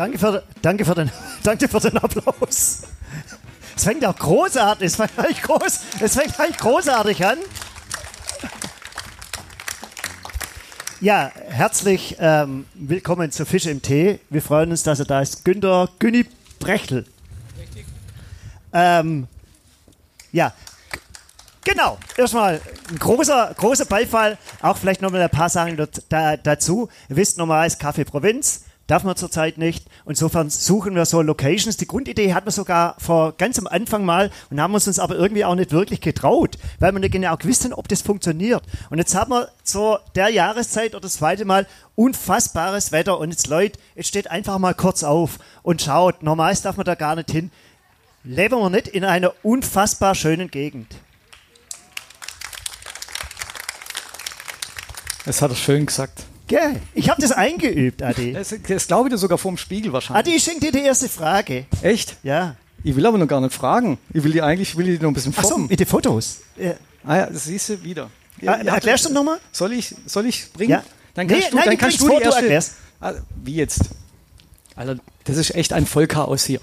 Danke für, danke für, den, danke für den Applaus. Es fängt auch großartig, es fängt eigentlich, groß, es fängt eigentlich großartig an. Ja, herzlich ähm, willkommen zu Fisch im Tee. Wir freuen uns, dass er da ist. Günter Günni Brechtel. Ähm, ja, genau. Erstmal ein großer, großer Beifall. Auch vielleicht noch mal ein paar Sachen dazu. Ihr wisst, normal ist Kaffee Provinz darf man zurzeit nicht. Insofern suchen wir so Locations. Die Grundidee hatten wir sogar vor ganz am Anfang mal und haben uns uns aber irgendwie auch nicht wirklich getraut, weil wir nicht genau gewusst ob das funktioniert. Und jetzt haben wir zu der Jahreszeit oder das zweite Mal unfassbares Wetter und jetzt Leute, jetzt steht einfach mal kurz auf und schaut. Normal darf man da gar nicht hin. Leben wir nicht in einer unfassbar schönen Gegend. Das hat er schön gesagt. Gell? Ich habe das eingeübt, Adi. Das, das glaube ich dir sogar vorm Spiegel wahrscheinlich. Adi, ich schenke dir die erste Frage. Echt? Ja. Ich will aber noch gar nicht fragen. Ich will die eigentlich will die noch ein bisschen Ach so, mit den Fotos. Ja. Ah ja, das siehst du wieder. Ja, ah, erklärst du nochmal? Soll ich, soll ich bringen? Ja. Dann kannst nee, du, nein, dann kannst du die Foto erste, ah, wie jetzt? Alter, das ist echt ein Vollchaos hier.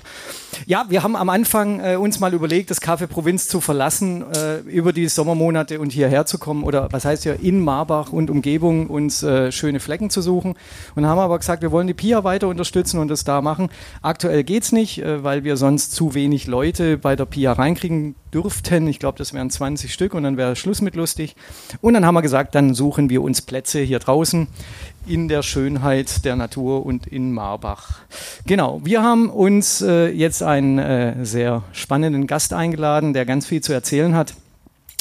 Ja, wir haben am Anfang äh, uns mal überlegt, das Café Provinz zu verlassen, äh, über die Sommermonate und hierher zu kommen oder was heißt ja in Marbach und Umgebung uns äh, schöne Flecken zu suchen und haben aber gesagt, wir wollen die PIA weiter unterstützen und das da machen. Aktuell geht's nicht, äh, weil wir sonst zu wenig Leute bei der PIA reinkriegen dürften. Ich glaube, das wären 20 Stück und dann wäre Schluss mit lustig. Und dann haben wir gesagt, dann suchen wir uns Plätze hier draußen in der Schönheit der Natur und in Marbach. Genau, wir haben uns äh, jetzt einen äh, sehr spannenden Gast eingeladen, der ganz viel zu erzählen hat,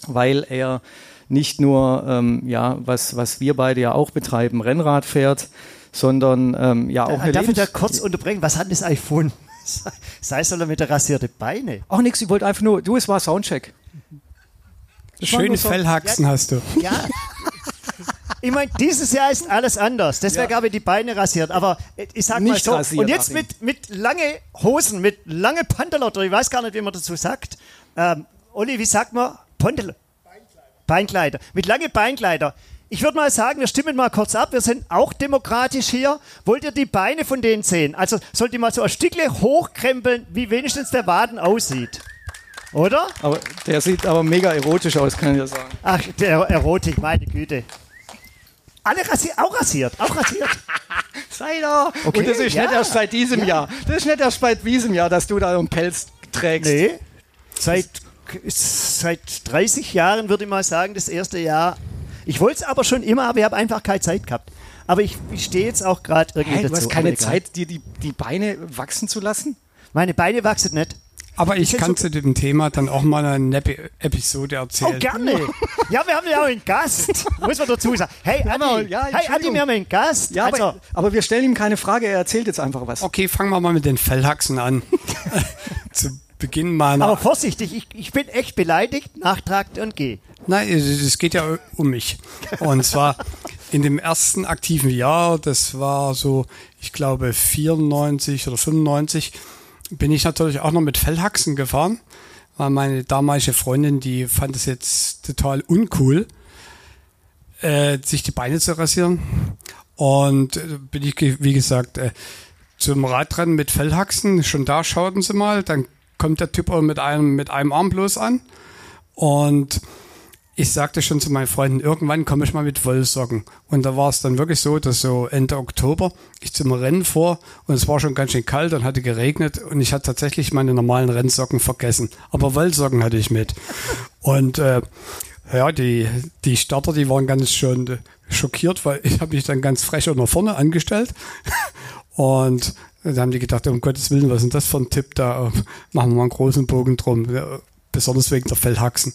weil er nicht nur, ähm, ja, was, was wir beide ja auch betreiben, Rennrad fährt, sondern ähm, ja auch da, Darf ich da kurz unterbrechen? Was hat das iPhone? Sei es mit der rasierte Beine. Ach nix, ich wollte einfach nur, du, es war Soundcheck. Schönes so, Fellhaxen ja, hast du. Ja, ich meine, dieses Jahr ist alles anders. Deswegen ja. habe ich die Beine rasiert. Aber ich sag nicht mal so. Rasiert, und jetzt mit, mit lange Hosen, mit lange Pantelotter, ich weiß gar nicht, wie man dazu sagt. Ähm, Olli, wie sagt man? Pantel Beinkleider. Beinkleider. Mit lange Beinkleider. Ich würde mal sagen, wir stimmen mal kurz ab. Wir sind auch demokratisch hier. Wollt ihr die Beine von denen sehen? Also sollt ihr mal so ein Stückle hochkrempeln, wie wenigstens der Waden aussieht. Oder? Aber der sieht aber mega erotisch aus, kann ich ja sagen. Ach, der Erotik, meine Güte. Alle rasiert, auch rasiert, auch rasiert. Sei doch. Okay, Und das ist ja. nicht erst seit diesem ja. Jahr. Das ist nicht erst seit diesem Jahr, dass du da einen Pelz trägst. Nee. Seit, seit 30 Jahren würde ich mal sagen, das erste Jahr. Ich wollte es aber schon immer, aber ich habe einfach keine Zeit gehabt. Aber ich, ich stehe jetzt auch gerade irgendwie hey, dazu. Du hast keine Zeit, dir die, die Beine wachsen zu lassen? Meine Beine wachsen nicht. Aber ich, kann so zu dem Thema dann auch mal eine Episode erzählen. Oh, gerne. ja, wir haben ja auch einen Gast. Muss man dazu sagen. Hey, Adi, ja, hey, Adi wir haben einen Gast. Ja, also. aber, aber, wir stellen ihm keine Frage, er erzählt jetzt einfach was. Okay, fangen wir mal mit den Fellhaxen an. zu Beginn meiner... Aber vorsichtig, ich, ich bin echt beleidigt, nachtragt und geh. Nein, es geht ja um mich. Und zwar in dem ersten aktiven Jahr, das war so, ich glaube 94 oder 95, bin ich natürlich auch noch mit Fellhaxen gefahren, weil meine damalige Freundin, die fand es jetzt total uncool, äh, sich die Beine zu rasieren. Und äh, bin ich, wie gesagt, äh, zum Radrennen mit Fellhaxen, schon da schauten sie mal, dann kommt der Typ mit einem, mit einem Arm bloß an. Und ich sagte schon zu meinen Freunden, irgendwann komme ich mal mit Wollsocken. Und da war es dann wirklich so, dass so Ende Oktober ich zum Rennen vor und es war schon ganz schön kalt und hatte geregnet und ich hatte tatsächlich meine normalen Rennsocken vergessen. Aber Wollsocken hatte ich mit. Und äh, ja, die, die Starter, die waren ganz schön schockiert, weil ich habe mich dann ganz frech nach vorne angestellt. Und da haben die gedacht, um Gottes Willen, was ist denn das für ein Tipp? Da machen wir mal einen großen Bogen drum. Besonders wegen der Fellhaxen.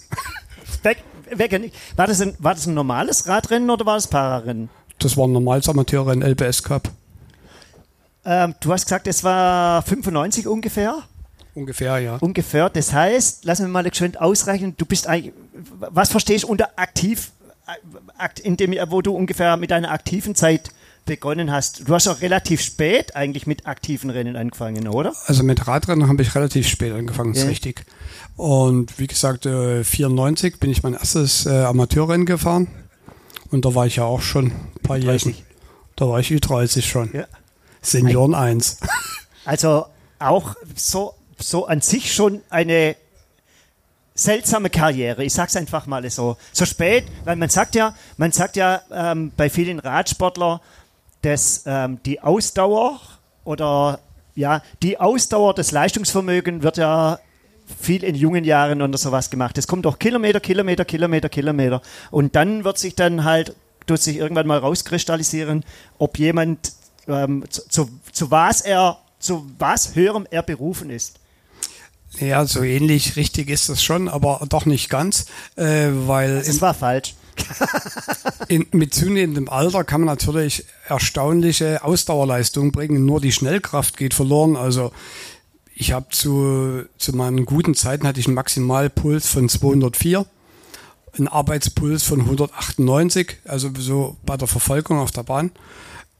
War das, ein, war das ein normales Radrennen oder war das Pararennen? Das war ein normales Amateurrennen, LBS Cup. Ähm, du hast gesagt, es war 95 ungefähr? Ungefähr, ja. Ungefähr. Das heißt, lassen wir mal geschwind ausrechnen, du bist eigentlich, was verstehst du unter aktiv, äh, in dem, wo du ungefähr mit deiner aktiven Zeit begonnen hast. Du hast auch relativ spät eigentlich mit aktiven Rennen angefangen, oder? Also mit Radrennen habe ich relativ spät angefangen, ja. ist richtig. Und wie gesagt, äh, 94 bin ich mein erstes äh, Amateurrennen gefahren. Und da war ich ja auch schon ein paar Jahre. Da war ich Ü30 schon. Ja. Senioren 1. Also auch so, so an sich schon eine seltsame Karriere. Ich sag's einfach mal so. So spät, weil man sagt ja, man sagt ja ähm, bei vielen Radsportlern, dass ähm, die Ausdauer oder ja, die Ausdauer, das Leistungsvermögen wird ja viel in jungen Jahren oder sowas gemacht. Es kommt doch Kilometer, Kilometer, Kilometer, Kilometer. Und dann wird sich dann halt, tut sich irgendwann mal rauskristallisieren, ob jemand ähm, zu, zu, zu was er, zu was höherem er berufen ist. Ja, so ähnlich richtig ist das schon, aber doch nicht ganz, äh, weil. Das war falsch. In, mit zunehmendem Alter kann man natürlich erstaunliche Ausdauerleistungen bringen. Nur die Schnellkraft geht verloren. Also ich habe zu, zu meinen guten Zeiten hatte ich einen Maximalpuls von 204, einen Arbeitspuls von 198, also so bei der Verfolgung auf der Bahn.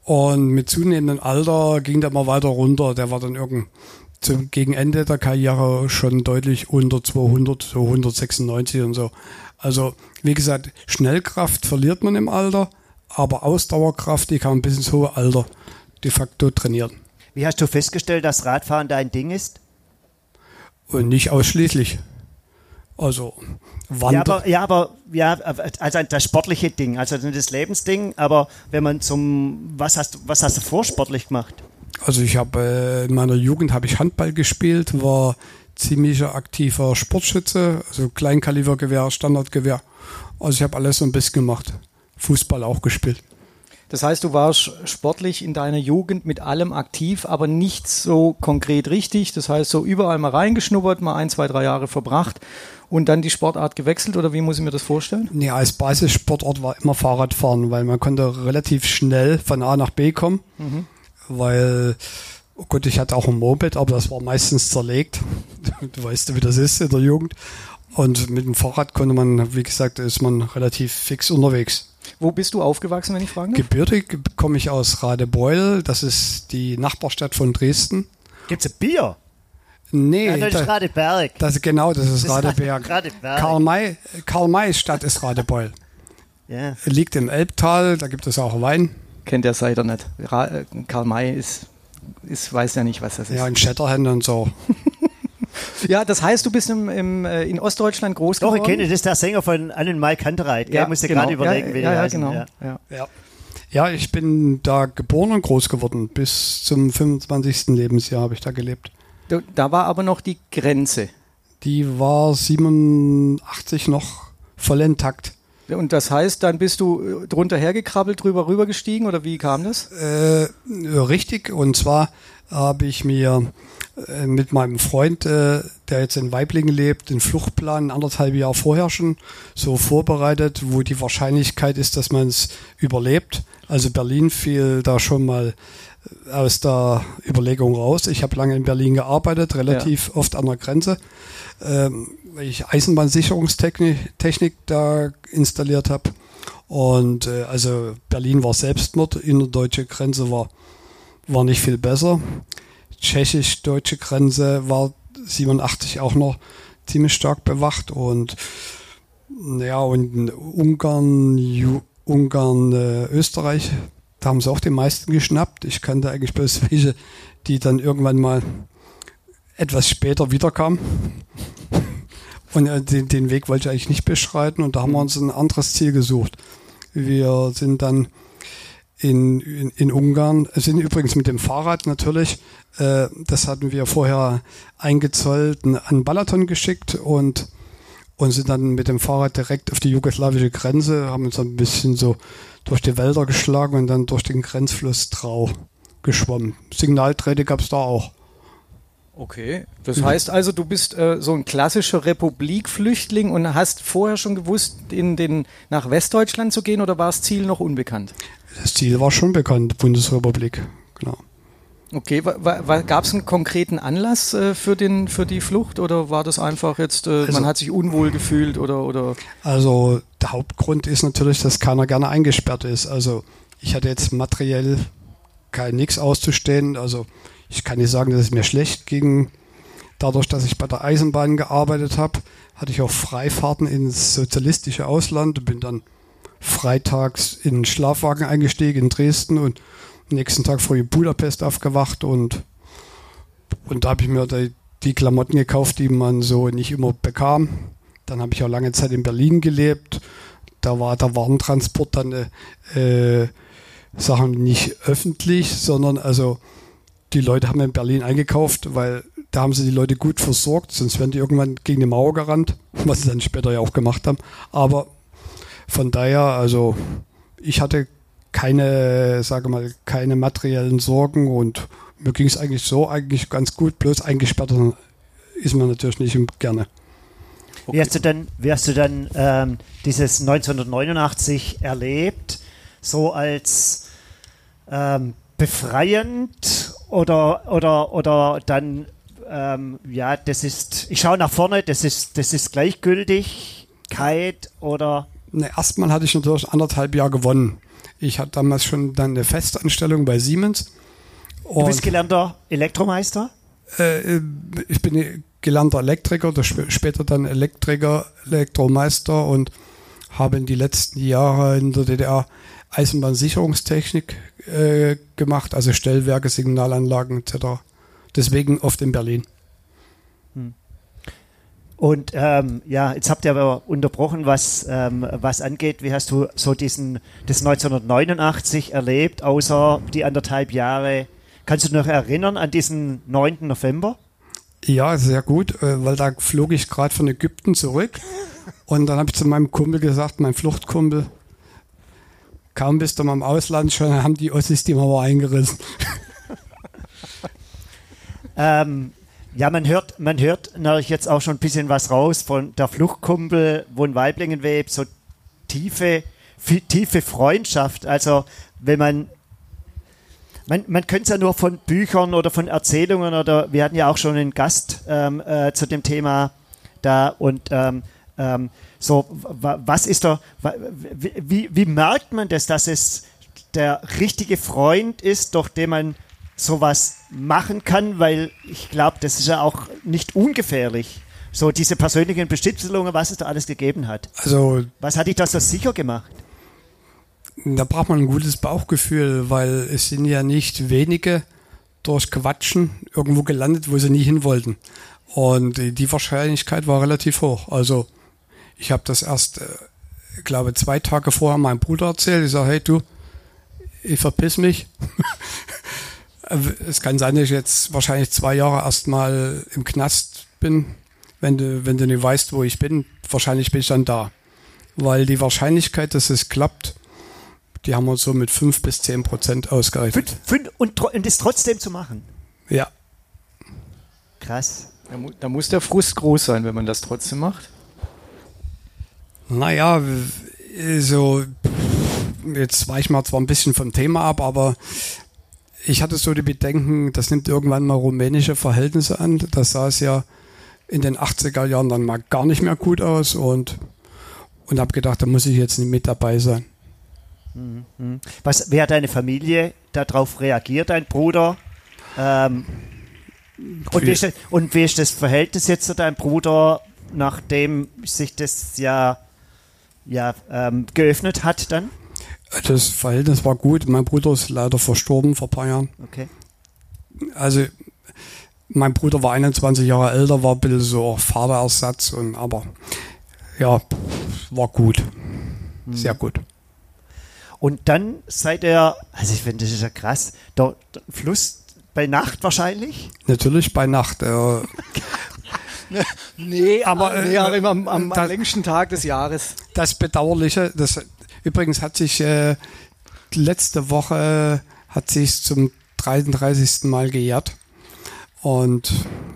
Und mit zunehmendem Alter ging der mal weiter runter. Der war dann irgend zum, gegen Ende der Karriere schon deutlich unter 200, so 196 und so. Also, wie gesagt, Schnellkraft verliert man im Alter, aber Ausdauerkraft, die kann man bis ins hohe Alter de facto trainieren. Wie hast du festgestellt, dass Radfahren dein Ding ist? Und nicht ausschließlich. Also, Wander ja, aber, ja, aber ja, also das sportliche Ding, also das Lebensding, aber wenn man zum, was hast, was hast du vor sportlich gemacht? Also ich habe äh, in meiner Jugend habe ich Handball gespielt, war ziemlicher aktiver Sportschütze, also Kleinkalibergewehr, Standardgewehr. Also ich habe alles so ein bisschen gemacht. Fußball auch gespielt. Das heißt, du warst sportlich in deiner Jugend mit allem aktiv, aber nicht so konkret richtig. Das heißt, so überall mal reingeschnuppert, mal ein, zwei, drei Jahre verbracht und dann die Sportart gewechselt oder wie muss ich mir das vorstellen? Nee, als Basissportart war immer Fahrradfahren, weil man konnte relativ schnell von A nach B kommen, mhm. weil oh Gott, ich hatte auch ein Moped, aber das war meistens zerlegt. Du weißt, wie das ist in der Jugend. Und mit dem Fahrrad konnte man, wie gesagt, ist man relativ fix unterwegs. Wo bist du aufgewachsen, wenn ich fragen darf? Gebürtig komme ich aus Radebeul. Das ist die Nachbarstadt von Dresden. Gibt's ein Bier? Nee, ja, das ist Radeberg. Das, genau, das ist das Radeberg. Radeberg. Karl May, Karl May Stadt ist Radebeul. Ja. Liegt im Elbtal, da gibt es auch Wein. Kennt der Seider nicht. Ra Karl May ist, ist, weiß ja nicht, was das ist. Ja, in Shatterhand und so. Ja, das heißt, du bist im, im, äh, in Ostdeutschland groß geworden? Doch, ich kenne, das ist der Sänger von Annen Mai Kantereit. Ja, ich musste genau. gerade überlegen, ja, wie ja, ja, genau. Ja. Ja. Ja. ja, ich bin da geboren und groß geworden. Bis zum 25. Lebensjahr habe ich da gelebt. Da war aber noch die Grenze. Die war 87 noch voll intakt. Und das heißt, dann bist du äh, drunter hergekrabbelt, drüber rübergestiegen oder wie kam das? Äh, richtig, und zwar habe ich mir äh, mit meinem Freund, äh, der jetzt in Weiblingen lebt, den Fluchtplan anderthalb Jahre vorher schon so vorbereitet, wo die Wahrscheinlichkeit ist, dass man es überlebt. Also Berlin fiel da schon mal aus der Überlegung raus. Ich habe lange in Berlin gearbeitet, relativ ja. oft an der Grenze, ähm, ich Eisenbahnsicherungstechnik Technik da installiert habe. Und äh, also Berlin war Selbstmord, innerdeutsche Grenze war, war nicht viel besser tschechisch-deutsche Grenze war 87 auch noch ziemlich stark bewacht und ja, und Ungarn, Ju Ungarn, äh, Österreich, da haben sie auch die meisten geschnappt. Ich kannte eigentlich bloß welche, die dann irgendwann mal etwas später wiederkamen. Und äh, den, den Weg wollte ich eigentlich nicht beschreiten und da haben wir uns ein anderes Ziel gesucht. Wir sind dann in, in, in Ungarn, sind übrigens mit dem Fahrrad natürlich, äh, das hatten wir vorher eingezollt, an Balaton geschickt und, und sind dann mit dem Fahrrad direkt auf die jugoslawische Grenze, haben uns ein bisschen so durch die Wälder geschlagen und dann durch den Grenzfluss Trau geschwommen. Signalträte gab es da auch. Okay, das heißt also, du bist äh, so ein klassischer Republikflüchtling und hast vorher schon gewusst, in den, nach Westdeutschland zu gehen oder war das Ziel noch unbekannt? Das Ziel war schon bekannt, Bundesrepublik, genau. Okay, gab es einen konkreten Anlass äh, für, den, für die Flucht oder war das einfach jetzt, äh, also, man hat sich unwohl gefühlt oder, oder? Also der Hauptgrund ist natürlich, dass keiner gerne eingesperrt ist. Also ich hatte jetzt materiell kein nichts auszustehen. Also ich kann nicht sagen, dass es mir schlecht ging. Dadurch, dass ich bei der Eisenbahn gearbeitet habe, hatte ich auch Freifahrten ins sozialistische Ausland, bin dann freitags in den Schlafwagen eingestiegen in Dresden und nächsten Tag in Budapest aufgewacht und, und da habe ich mir die, die Klamotten gekauft, die man so nicht immer bekam. Dann habe ich auch lange Zeit in Berlin gelebt. Da war der Warentransport dann äh, Sachen nicht öffentlich, sondern also die Leute haben in Berlin eingekauft, weil da haben sie die Leute gut versorgt, sonst wären die irgendwann gegen die Mauer gerannt, was sie dann später ja auch gemacht haben. Aber von daher, also ich hatte keine, sage mal, keine materiellen Sorgen und mir ging es eigentlich so eigentlich ganz gut, bloß eingesperrt ist man natürlich nicht gerne. Okay. Wie hast du dann, wie hast du dann ähm, dieses 1989 erlebt, so als ähm, befreiend oder, oder, oder dann, ähm, ja, das ist, ich schaue nach vorne, das ist, das ist Gleichgültigkeit oder? Ne, erstmal hatte ich natürlich anderthalb Jahre gewonnen. Ich hatte damals schon dann eine Festanstellung bei Siemens. Du bist gelernter Elektromeister? Äh, ich bin gelernter Elektriker, später dann Elektriker, Elektromeister und habe in die letzten Jahre in der DDR Eisenbahnsicherungstechnik äh, gemacht, also Stellwerke, Signalanlagen etc. Deswegen oft in Berlin. Hm. Und ähm, ja, jetzt habt ihr aber unterbrochen, was, ähm, was angeht. Wie hast du so diesen das 1989 erlebt, außer die anderthalb Jahre? Kannst du noch erinnern an diesen 9. November? Ja, sehr gut, äh, weil da flog ich gerade von Ägypten zurück. Und dann habe ich zu meinem Kumpel gesagt, mein Fluchtkumpel, kaum bist du mal im Ausland, schon haben die Ossis die Mauer eingerissen. ähm, ja, man hört, man hört natürlich jetzt auch schon ein bisschen was raus von der Fluchtkumpel, wo in Weiblingen webt, so tiefe, tiefe Freundschaft. Also, wenn man man, man könnte es ja nur von Büchern oder von Erzählungen oder wir hatten ja auch schon einen Gast ähm, äh, zu dem Thema da und ähm, ähm, so, was ist da, wie, wie merkt man das, dass es der richtige Freund ist, durch den man sowas machen kann, weil ich glaube, das ist ja auch nicht ungefährlich. So diese persönlichen Bestimmungen, was es da alles gegeben hat. Also, was hat dich da so sicher gemacht? Da braucht man ein gutes Bauchgefühl, weil es sind ja nicht wenige durch Quatschen irgendwo gelandet, wo sie nie hin wollten. Und die Wahrscheinlichkeit war relativ hoch. Also ich habe das erst, äh, glaube zwei Tage vorher meinem Bruder erzählt. Ich sage, hey du, ich verpiss mich. es kann sein, dass ich jetzt wahrscheinlich zwei Jahre erstmal im Knast bin. Wenn du, wenn du nicht weißt, wo ich bin, wahrscheinlich bin ich dann da. Weil die Wahrscheinlichkeit, dass es klappt, die haben wir so mit fünf bis zehn Prozent ausgerechnet. Fünf, fünf, und, und das trotzdem zu machen? Ja. Krass. Da, da muss der Frust groß sein, wenn man das trotzdem macht. Naja, so, jetzt weiche ich mal zwar ein bisschen vom Thema ab, aber ich hatte so die Bedenken, das nimmt irgendwann mal rumänische Verhältnisse an. Das sah es ja in den 80er Jahren dann mal gar nicht mehr gut aus und, und habe gedacht, da muss ich jetzt nicht mit dabei sein. Mhm. Was, wer hat deine Familie darauf reagiert, dein Bruder? Ähm, und, wie ist und wie ist das Verhältnis jetzt zu deinem Bruder, nachdem sich das ja ja, ähm, geöffnet hat dann? Das Verhältnis war gut. Mein Bruder ist leider verstorben vor ein paar Jahren. Okay. Also, mein Bruder war 21 Jahre älter, war ein bisschen so Vaterersatz, und, aber ja, war gut. Hm. Sehr gut. Und dann seid ihr, also ich finde, das ist ja krass, der, der Fluss bei Nacht wahrscheinlich? Natürlich bei Nacht. Äh, nee, aber äh, nee, am, am, am, das, längsten Tag des Jahres. Das Bedauerliche, das übrigens hat sich äh, letzte Woche hat sich zum 33. Mal gejährt. Und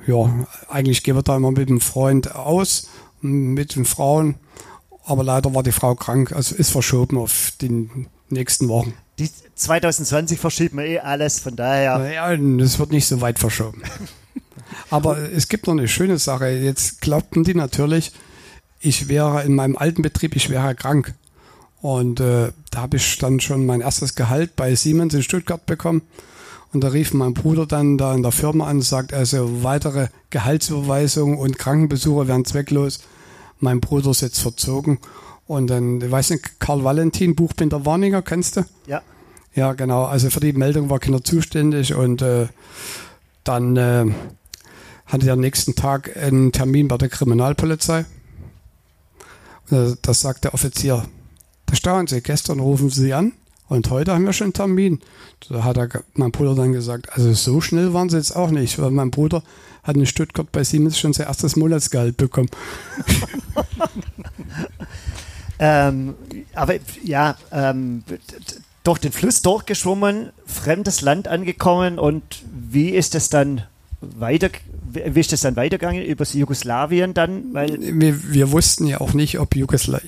ja, eigentlich gehen wir da immer mit dem Freund aus, mit den Frauen. Aber leider war die Frau krank, also ist verschoben auf die nächsten Wochen. Die 2020 verschiebt man eh alles, von daher. Naja, das wird nicht so weit verschoben. Aber es gibt noch eine schöne Sache. Jetzt glaubten die natürlich, ich wäre in meinem alten Betrieb, ich wäre krank. Und äh, da habe ich dann schon mein erstes Gehalt bei Siemens in Stuttgart bekommen. Und da rief mein Bruder dann da in der Firma an und sagt, also weitere Gehaltsüberweisungen und Krankenbesuche wären zwecklos. Mein Bruder ist jetzt verzogen. Und dann, ich weiß nicht, Karl Valentin, Buchbinder Warninger, kennst du? Ja. Ja, genau. Also für die Meldung war keiner zuständig und äh, dann äh, hatte am nächsten Tag einen Termin bei der Kriminalpolizei. Und das sagt der Offizier. Da staunen Sie, gestern rufen Sie an und heute haben wir schon einen Termin. Da hat er, mein Bruder dann gesagt, also so schnell waren sie jetzt auch nicht, weil mein Bruder hat in Stuttgart bei Siemens schon sein erstes Monatsgehalt bekommen. ähm, aber ja, ähm, durch den Fluss durchgeschwommen, fremdes Land angekommen und wie ist es dann weiter, wie ist das dann weitergegangen über Jugoslawien dann? Weil wir, wir wussten ja auch nicht, ob Jugosla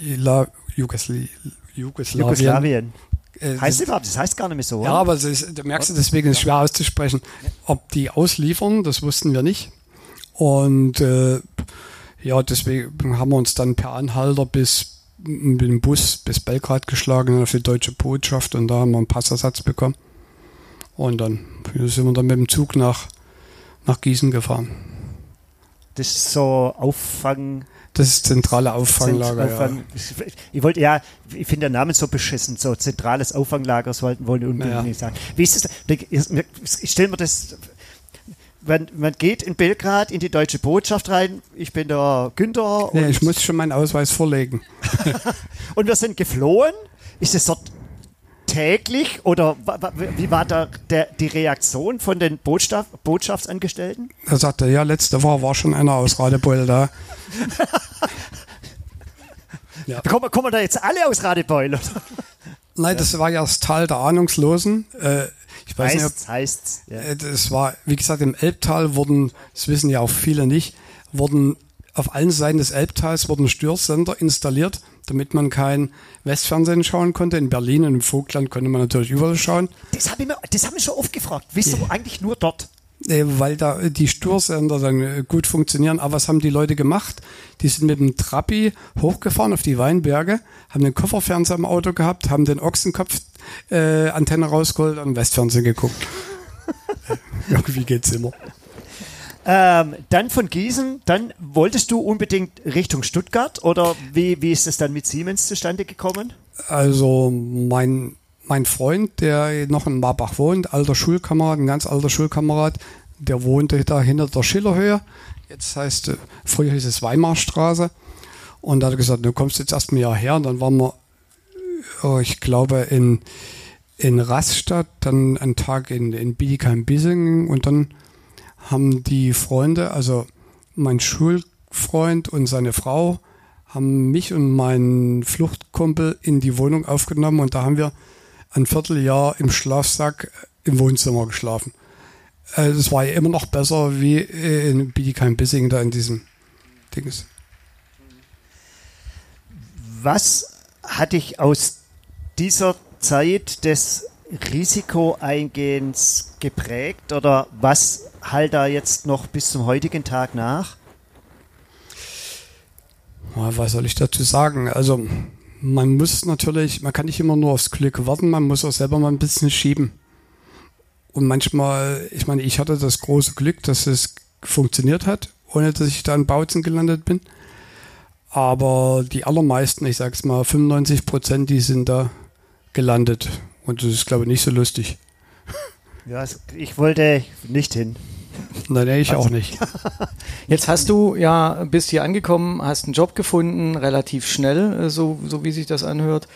Jugosla Jugoslawien, Jugoslawien. Äh, heißt das überhaupt? Das heißt gar nicht mehr so. Ja, aber ist, du merkst, deswegen ist es schwer auszusprechen. Ob die ausliefern, das wussten wir nicht. Und äh, ja, deswegen haben wir uns dann per Anhalter bis mit dem Bus bis Belgrad geschlagen auf die deutsche Botschaft und da haben wir einen Passersatz bekommen. Und dann sind wir dann mit dem Zug nach, nach Gießen gefahren. Das ist so Auffang. Das ist zentrale Auffanglager. Auffang, ja. Ich wollte ja, ich finde den Namen so beschissen, so zentrales Auffanglager, das wollten wollen unbedingt naja. nicht sagen. Wie ist das? Ich stelle mir das man, man geht in Belgrad in die deutsche Botschaft rein. Ich bin der Günther. Ja, ich muss schon meinen Ausweis vorlegen. und wir sind geflohen. Ist es dort täglich oder wie war da der, die Reaktion von den Botschaft, Botschaftsangestellten? Er sagte, ja, letzte Woche war schon einer aus Radebeul da. ja. kommen, kommen da jetzt alle aus Radebeul? Nein, das war ja das Tal der Ahnungslosen. Äh, ich weiß heißt, nicht, ob, heißt, ja. Äh, das war, wie gesagt, im Elbtal wurden, das wissen ja auch viele nicht, wurden auf allen Seiten des Elbtals wurden Störsender installiert, damit man kein Westfernsehen schauen konnte. In Berlin und im Vogtland konnte man natürlich überall schauen. Das habe ich, mir, das hab ich schon oft gefragt. Wieso ja. eigentlich nur dort? Äh, weil da die Störsender dann äh, gut funktionieren. Aber was haben die Leute gemacht? Die sind mit dem Trabi hochgefahren auf die Weinberge, haben den Kofferfernseher im Auto gehabt, haben den Ochsenkopf äh, Antenne rausgeholt und Westfernsehen geguckt. Irgendwie geht's immer. Ähm, dann von Gießen, dann wolltest du unbedingt Richtung Stuttgart oder wie, wie ist es dann mit Siemens zustande gekommen? Also mein, mein Freund, der noch in Marbach wohnt, alter Schulkamerad, ein ganz alter Schulkamerad, der wohnte da hinter der Schillerhöhe. Jetzt heißt, früher hieß es Weimarstraße. Und da hat er gesagt, du kommst jetzt erstmal hierher. Und dann waren wir oh, ich glaube, in, in Rastatt, dann einen Tag in, in Bietigheim-Bissingen und dann haben die Freunde, also mein Schulfreund und seine Frau, haben mich und meinen Fluchtkumpel in die Wohnung aufgenommen und da haben wir ein Vierteljahr im Schlafsack im Wohnzimmer geschlafen. Äh, das war ja immer noch besser wie in Bietigheim-Bissingen da in diesem Dings. Was hat dich aus dieser Zeit des Risikoeingehens geprägt oder was halt da jetzt noch bis zum heutigen Tag nach? Was soll ich dazu sagen? Also man muss natürlich, man kann nicht immer nur aufs Glück warten, man muss auch selber mal ein bisschen schieben. Und manchmal, ich meine, ich hatte das große Glück, dass es funktioniert hat, ohne dass ich da in Bautzen gelandet bin. Aber die allermeisten, ich sag's mal, 95 Prozent, die sind da gelandet. Und das ist, glaube ich, nicht so lustig. Ja, ich wollte nicht hin. Nein, ich also. auch nicht. Jetzt hast du ja, bist hier angekommen, hast einen Job gefunden, relativ schnell, äh, so, so wie sich das anhört,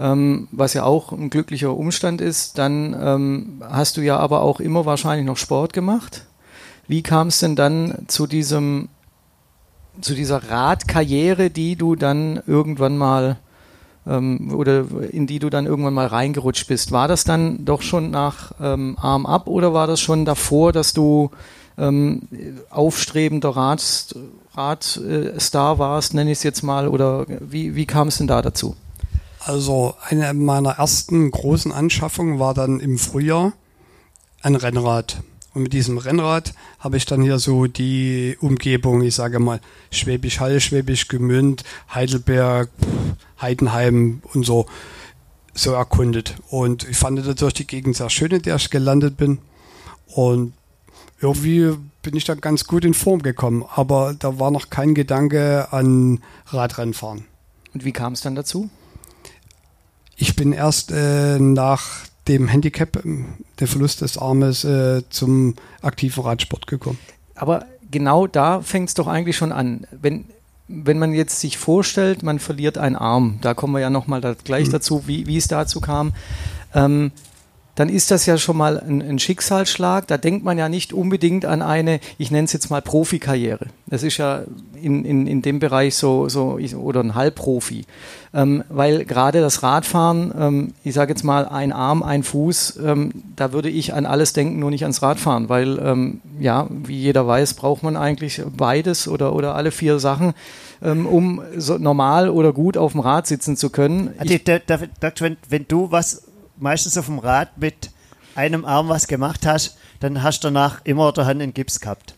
ähm, was ja auch ein glücklicher Umstand ist. Dann ähm, hast du ja aber auch immer wahrscheinlich noch Sport gemacht. Wie kam es denn dann zu diesem zu dieser Radkarriere, die du dann irgendwann mal ähm, oder in die du dann irgendwann mal reingerutscht bist. War das dann doch schon nach ähm, Arm ab oder war das schon davor, dass du ähm, aufstrebender Rad, Radstar warst, nenne ich es jetzt mal, oder wie, wie kam es denn da dazu? Also eine meiner ersten großen Anschaffungen war dann im Frühjahr ein Rennrad. Und mit diesem Rennrad habe ich dann hier so die Umgebung, ich sage mal, Schwäbisch Hall, Schwäbisch Gemünd, Heidelberg, Heidenheim und so, so erkundet. Und ich fand natürlich die Gegend sehr schön, in der ich gelandet bin. Und irgendwie bin ich da ganz gut in Form gekommen. Aber da war noch kein Gedanke an Radrennfahren. Und wie kam es dann dazu? Ich bin erst äh, nach dem Handicap, ähm, der Verlust des Armes, äh, zum aktiven Radsport gekommen. Aber genau da fängt es doch eigentlich schon an. Wenn, wenn man jetzt sich vorstellt, man verliert einen Arm, da kommen wir ja nochmal da gleich mhm. dazu, wie, wie es dazu kam. Ähm, dann ist das ja schon mal ein, ein, Schicksalsschlag. Da denkt man ja nicht unbedingt an eine, ich nenne es jetzt mal Profikarriere. Das ist ja in, in, in dem Bereich so, so oder ein Halbprofi. Ähm, weil gerade das Radfahren, ähm, ich sage jetzt mal ein Arm, ein Fuß, ähm, da würde ich an alles denken, nur nicht ans Radfahren. Weil, ähm, ja, wie jeder weiß, braucht man eigentlich beides oder, oder alle vier Sachen ähm, um so normal oder gut auf dem Rad sitzen zu können. Ich, da, da, da, wenn, wenn, du was meistens auf dem Rad mit einem Arm was gemacht hast, dann hast du danach immer der Hand in Gips gehabt.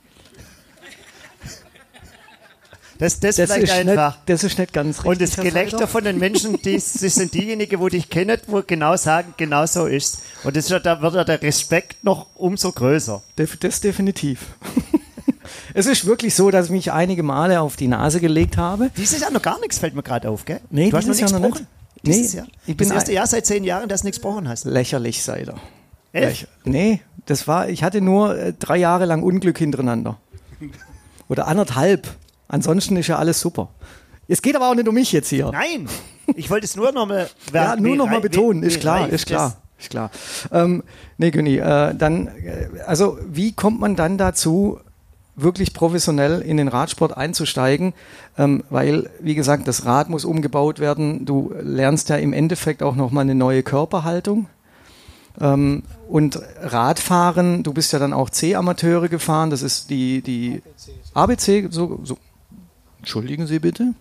Das, das, das vielleicht einfach. Nicht, das ist nicht ganz richtig. Und das Gelächter von den Menschen, die, das sind diejenigen, wo dich kennen, wo genau sagen, genau so ist. Und das, da wird ja der Respekt noch umso größer. Das definitiv. es ist wirklich so, dass ich mich einige Male auf die Nase gelegt habe. Dieses Jahr noch gar nichts, fällt mir gerade auf, gell? Nee, du hast noch nichts gesprochen. Dieses nee, Jahr. Ich bin das erste Jahr seit zehn Jahren, dass du nichts gesprochen hast. Lächerlich sei er. Elf? Nee, das war, ich hatte nur äh, drei Jahre lang Unglück hintereinander. Oder anderthalb. Ansonsten ist ja alles super. Es geht aber auch nicht um mich jetzt hier. Nein, ich wollte es nur nochmal Ja, nur nochmal betonen, ist klar, ist klar. Ist klar. Ähm, nee, Günni, äh, dann, äh, also wie kommt man dann dazu, wirklich professionell in den Radsport einzusteigen, ähm, weil, wie gesagt, das Rad muss umgebaut werden. Du lernst ja im Endeffekt auch nochmal eine neue Körperhaltung. Ähm, und Radfahren, du bist ja dann auch C-Amateure gefahren, das ist die, die ABC, so, so. Entschuldigen Sie bitte.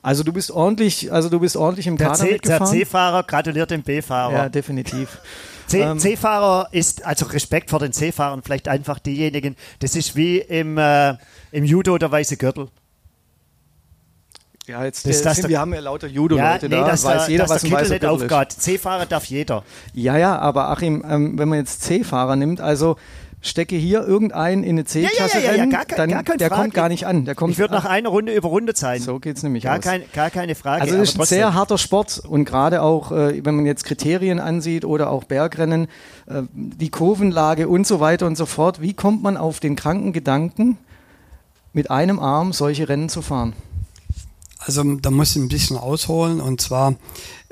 Also du bist ordentlich, also du bist ordentlich im der Kader C, mitgefahren. Der C-Fahrer gratuliert dem B-Fahrer. Ja, definitiv. Ähm, C-Fahrer ist, also Respekt vor den C-Fahrern, vielleicht einfach diejenigen, das ist wie im, äh, im Judo der weiße Gürtel. Ja, jetzt das, das sind, wir haben ja lauter Judo-Leute ja, nee, da, weiß da, jeder, was ein weißer Gürtel ist. C-Fahrer darf jeder. Ja, ja, aber Achim, ähm, wenn man jetzt C-Fahrer nimmt, also stecke hier irgendeinen in eine C-Klasse ja, ja, ja, gar, dann, gar der Frage. kommt gar nicht an. Der kommt ich würde nach einer Runde über Runde zeigen. So geht es nämlich gar aus. Kein, gar keine Frage. Also es ist ein sehr harter Sport und gerade auch, äh, wenn man jetzt Kriterien ansieht oder auch Bergrennen, äh, die Kurvenlage und so weiter und so fort. Wie kommt man auf den kranken Gedanken, mit einem Arm solche Rennen zu fahren? Also da muss ich ein bisschen ausholen und zwar,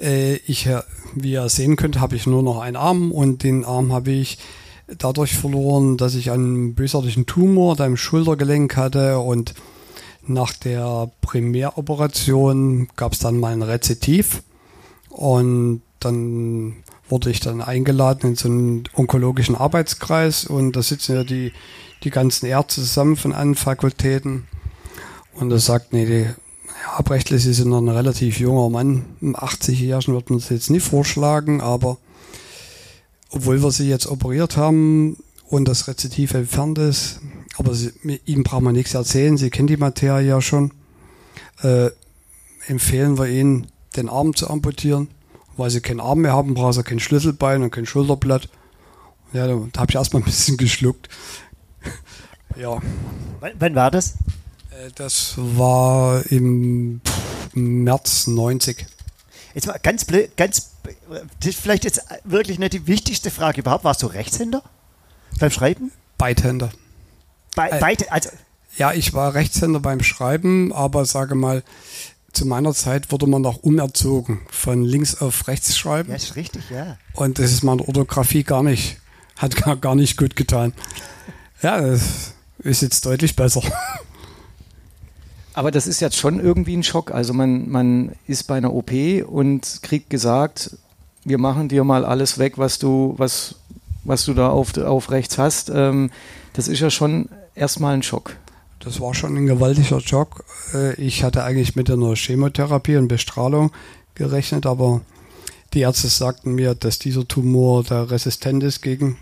äh, ich, wie ihr sehen könnt, habe ich nur noch einen Arm und den Arm habe ich dadurch verloren, dass ich einen bösartigen Tumor da im Schultergelenk hatte und nach der Primäroperation gab es dann mal ein Rezitiv und dann wurde ich dann eingeladen in so einen onkologischen Arbeitskreis und da sitzen ja die, die ganzen Ärzte zusammen von allen Fakultäten und da sagt, nee, die, Sie sind noch ein relativ junger Mann, 80-Jährigen wird man es jetzt nicht vorschlagen, aber obwohl wir sie jetzt operiert haben und das Rezitiv entfernt ist, aber sie, ihm braucht man nichts erzählen, sie kennen die Materie ja schon, äh, empfehlen wir ihnen, den Arm zu amputieren. Weil sie keinen Arm mehr haben, brauchen sie kein Schlüsselbein und kein Schulterblatt. Ja, da, da habe ich erstmal ein bisschen geschluckt. ja. Wann, war das? Äh, das war im März 90. Jetzt mal ganz blöd, ganz, das ist vielleicht jetzt wirklich nicht die wichtigste Frage überhaupt. Warst du Rechtshänder beim Schreiben? Beidhänder. Be äh, beid, also ja, ich war Rechtshänder beim Schreiben, aber sage mal, zu meiner Zeit wurde man noch umerzogen, von links auf rechts schreiben. Ja, ist richtig, ja. Und das ist meiner Orthographie gar nicht, hat gar, gar nicht gut getan. Ja, das ist jetzt deutlich besser. Aber das ist jetzt schon irgendwie ein Schock. Also man, man ist bei einer OP und kriegt gesagt, wir machen dir mal alles weg, was du, was, was du da auf, auf rechts hast. Ähm, das ist ja schon erstmal ein Schock. Das war schon ein gewaltiger Schock. Äh, ich hatte eigentlich mit einer Chemotherapie und Bestrahlung gerechnet, aber die Ärzte sagten mir, dass dieser Tumor da resistent ist gegen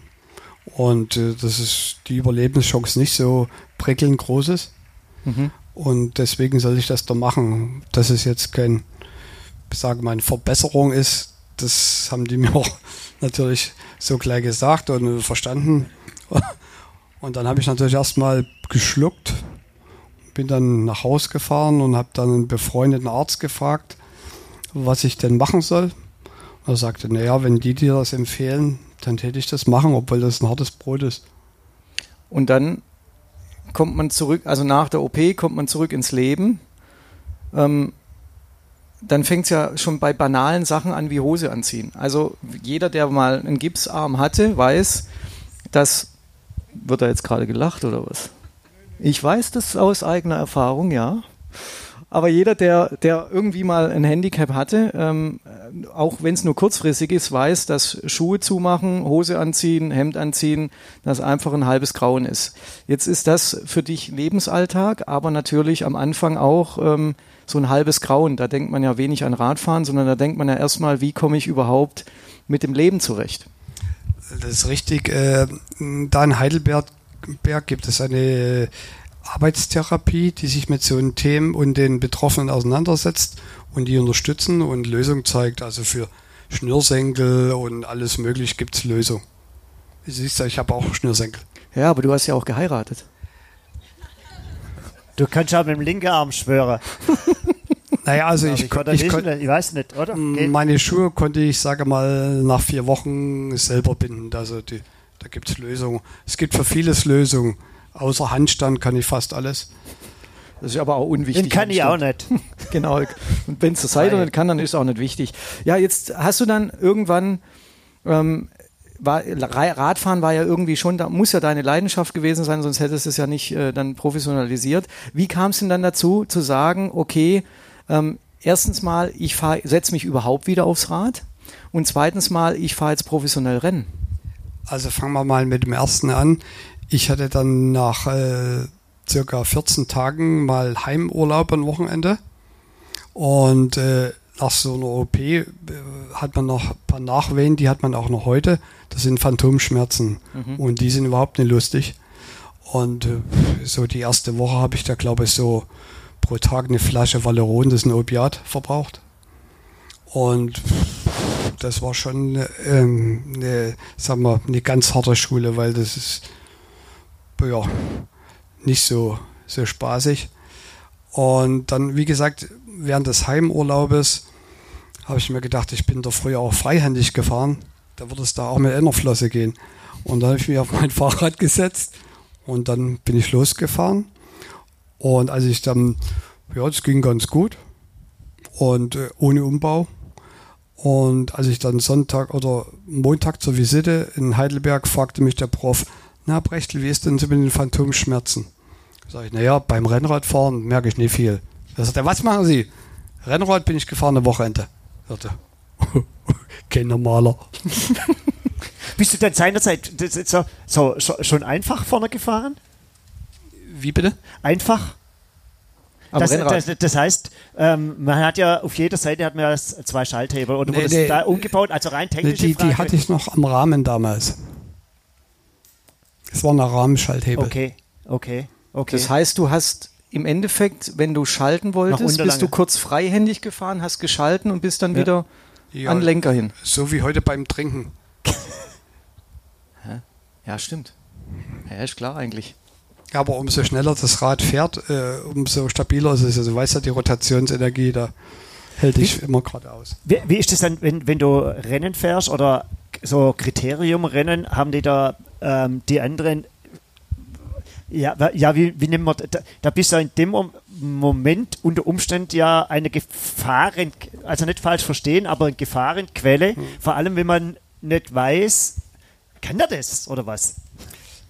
und äh, dass es die Überlebenschance nicht so prickelnd groß ist. Mhm. Und deswegen soll ich das da machen. Dass es jetzt kein, sage mal, eine Verbesserung ist, das haben die mir auch natürlich so gleich gesagt und verstanden. Und dann habe ich natürlich erstmal geschluckt, bin dann nach Hause gefahren und habe dann einen befreundeten Arzt gefragt, was ich denn machen soll. Er sagte, naja, wenn die dir das empfehlen, dann hätte ich das machen, obwohl das ein hartes Brot ist. Und dann kommt man zurück, also nach der OP kommt man zurück ins Leben. Ähm, dann fängt es ja schon bei banalen Sachen an wie Hose anziehen. Also jeder, der mal einen Gipsarm hatte, weiß, dass. Wird da jetzt gerade gelacht oder was? Ich weiß das aus eigener Erfahrung, ja. Aber jeder, der, der irgendwie mal ein Handicap hatte, ähm, auch wenn es nur kurzfristig ist, weiß, dass Schuhe zumachen, Hose anziehen, Hemd anziehen, das einfach ein halbes Grauen ist. Jetzt ist das für dich Lebensalltag, aber natürlich am Anfang auch ähm, so ein halbes Grauen. Da denkt man ja wenig an Radfahren, sondern da denkt man ja erstmal, wie komme ich überhaupt mit dem Leben zurecht? Das ist richtig. Äh, da in Heidelberg gibt es eine Arbeitstherapie, die sich mit so einen Themen und den Betroffenen auseinandersetzt und die unterstützen und Lösungen zeigt. Also für Schnürsenkel und alles mögliche gibt es Lösungen. Du siehst ja, ich habe auch Schnürsenkel. Ja, aber du hast ja auch geheiratet. Du kannst ja mit dem linken Arm schwören. Naja, also ich, ich, ich, ich, ich weiß nicht, oder? Geht? Meine Schuhe konnte ich, sage mal, nach vier Wochen selber binden. Also die, da gibt es Lösungen. Es gibt für vieles Lösungen. Außer Handstand kann ich fast alles. Das ist aber auch unwichtig. Den kann ich auch nicht. genau. Und wenn es das Seite nicht kann, dann ist es auch nicht wichtig. Ja, jetzt hast du dann irgendwann, ähm, war, Radfahren war ja irgendwie schon, da muss ja deine Leidenschaft gewesen sein, sonst hättest du es ja nicht äh, dann professionalisiert. Wie kam es denn dann dazu, zu sagen, okay, ähm, erstens mal, ich setze mich überhaupt wieder aufs Rad und zweitens mal, ich fahre jetzt professionell Rennen? Also fangen wir mal mit dem ersten an. Ich hatte dann nach äh, circa 14 Tagen mal Heimurlaub am Wochenende. Und äh, nach so einer OP äh, hat man noch ein paar Nachwehen, die hat man auch noch heute. Das sind Phantomschmerzen. Mhm. Und die sind überhaupt nicht lustig. Und äh, so die erste Woche habe ich da, glaube ich, so pro Tag eine Flasche Valeron, das ist ein Opiat, verbraucht. Und das war schon ähm, eine, sagen wir, eine ganz harte Schule, weil das ist ja, nicht so, so spaßig. Und dann, wie gesagt, während des Heimurlaubes habe ich mir gedacht, ich bin da früher auch freihändig gefahren. Da würde es da auch mit einer Flosse gehen. Und dann habe ich mich auf mein Fahrrad gesetzt und dann bin ich losgefahren. Und als ich dann, ja, es ging ganz gut und äh, ohne Umbau. Und als ich dann Sonntag oder Montag zur Visite in Heidelberg fragte mich der Prof, na Brechtel, wie ist denn so mit den Phantomschmerzen? Sag ich, naja, beim Rennradfahren merke ich nicht viel. Da sagt er, was machen Sie? Rennrad bin ich gefahren am Wochenende. Sagte, kein normaler. Bist du denn seinerzeit so, so, schon einfach vorne gefahren? Wie bitte? Einfach? Das, das, das, heißt, ähm, man hat ja auf jeder Seite hat man zwei Schalthebel oder nee, wurde nee, da umgebaut, also rein technisch. Die, die hatte ich noch am Rahmen damals. Es war ein Rahmenschalthebel. Okay, okay, okay. Das heißt, du hast im Endeffekt, wenn du schalten wolltest, bist du kurz freihändig gefahren, hast geschalten und bist dann ja. wieder ja, an Lenker hin. So wie heute beim Trinken. ja, stimmt. Ja, ist klar eigentlich. Aber umso schneller das Rad fährt, äh, umso stabiler ist es. Also, du weißt ja, die Rotationsenergie, da hält dich immer gerade aus. Wie, wie, ist das dann, wenn, wenn du Rennen fährst oder so Kriteriumrennen, haben die da ähm, die anderen ja, ja wie, wie nehmen wir, da, da bist du in dem Moment unter Umständen ja eine Gefahren, also nicht falsch verstehen, aber eine Gefahrenquelle, mhm. vor allem wenn man nicht weiß, kann der das oder was?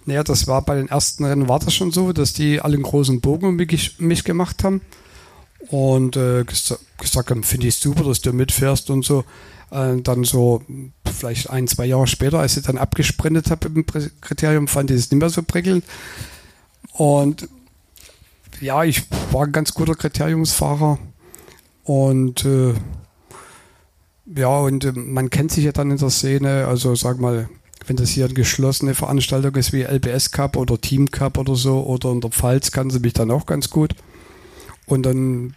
Naja, das war bei den ersten Rennen war das schon so, dass die alle einen großen Bogen um mich, mich gemacht haben und äh, gesagt haben, finde ich super, dass du mitfährst und so. Äh, dann so vielleicht ein, zwei Jahre später, als ich dann abgesprintet habe im Kriterium, fand ich es nicht mehr so prickelnd. Und ja, ich war ein ganz guter Kriteriumsfahrer und äh, ja, und äh, man kennt sich ja dann in der Szene, also sag mal, wenn das hier eine geschlossene Veranstaltung ist wie LBS Cup oder Team Cup oder so oder in der Pfalz, kann sie mich dann auch ganz gut. Und dann,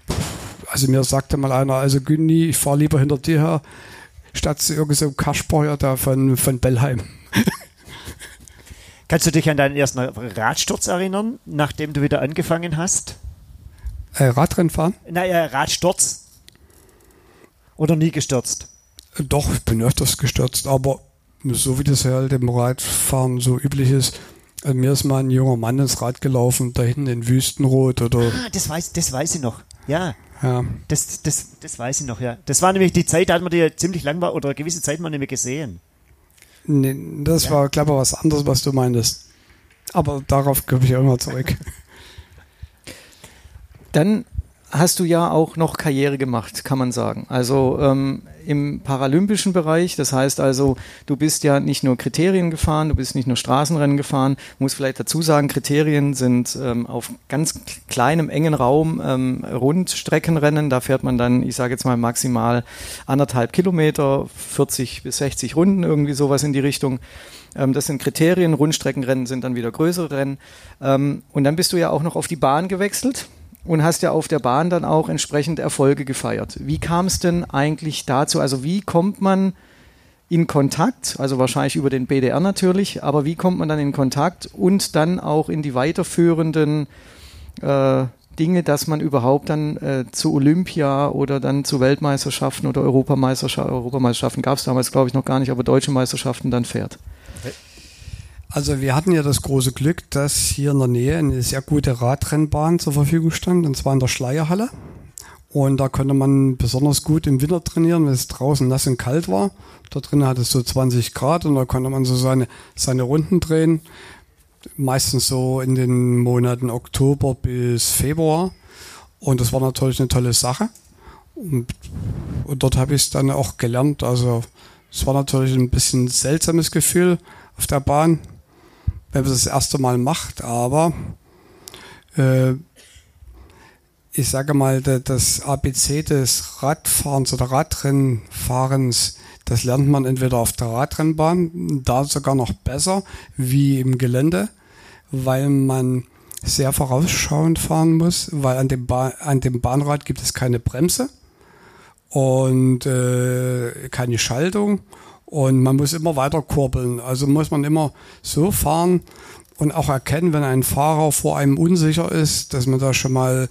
also mir sagte mal einer, also Günni, ich fahre lieber hinter dir her, statt zu irgendeinem so Kasper da von, von Bellheim. Kannst du dich an deinen ersten Radsturz erinnern, nachdem du wieder angefangen hast? Äh, Radrennen fahren? Naja, Radsturz. Oder nie gestürzt? Doch, ich bin öfters gestürzt, aber so wie das halt im Radfahren so üblich ist, also mir ist mal ein junger Mann ins Rad gelaufen, da hinten in Wüstenrot oder. Ah, das weiß, das weiß ich noch. Ja. Ja. Das, das, das weiß ich noch, ja. Das war nämlich die Zeit, da hat man die ziemlich lang war, oder eine gewisse Zeit mal nicht mehr gesehen. Nee, das Ja. war, glaube ich, was anderes, was du meintest. Aber darauf komme ich auch immer zurück. Dann hast du ja auch noch Karriere gemacht, kann man sagen. Also ähm, im paralympischen Bereich, das heißt also, du bist ja nicht nur Kriterien gefahren, du bist nicht nur Straßenrennen gefahren. Muss vielleicht dazu sagen, Kriterien sind ähm, auf ganz kleinem, engen Raum ähm, Rundstreckenrennen. Da fährt man dann, ich sage jetzt mal maximal anderthalb Kilometer, 40 bis 60 Runden, irgendwie sowas in die Richtung. Ähm, das sind Kriterien. Rundstreckenrennen sind dann wieder größere Rennen. Ähm, und dann bist du ja auch noch auf die Bahn gewechselt und hast ja auf der Bahn dann auch entsprechend Erfolge gefeiert. Wie kam es denn eigentlich dazu? Also wie kommt man in Kontakt, also wahrscheinlich über den BDR natürlich, aber wie kommt man dann in Kontakt und dann auch in die weiterführenden äh, Dinge, dass man überhaupt dann äh, zu Olympia oder dann zu Weltmeisterschaften oder Europameisterschaften, Europameisterschaften gab es damals glaube ich noch gar nicht, aber deutsche Meisterschaften dann fährt. Also wir hatten ja das große Glück, dass hier in der Nähe eine sehr gute Radrennbahn zur Verfügung stand, und zwar in der Schleierhalle. Und da konnte man besonders gut im Winter trainieren, wenn es draußen nass und kalt war. Da drin hat es so 20 Grad und da konnte man so seine, seine Runden drehen. Meistens so in den Monaten Oktober bis Februar. Und das war natürlich eine tolle Sache. Und, und dort habe ich es dann auch gelernt. Also es war natürlich ein bisschen ein seltsames Gefühl auf der Bahn, wenn man das, das erste Mal macht, aber äh, ich sage mal, da- das ABC des Radfahrens oder Radrennfahrens, das lernt man entweder auf der Radrennbahn, da sogar noch besser wie im Gelände, weil man sehr vorausschauend fahren muss, weil an dem, ba an dem Bahnrad gibt es keine Bremse und äh, keine Schaltung und man muss immer weiter kurbeln. Also muss man immer so fahren und auch erkennen, wenn ein Fahrer vor einem unsicher ist, dass man da schon mal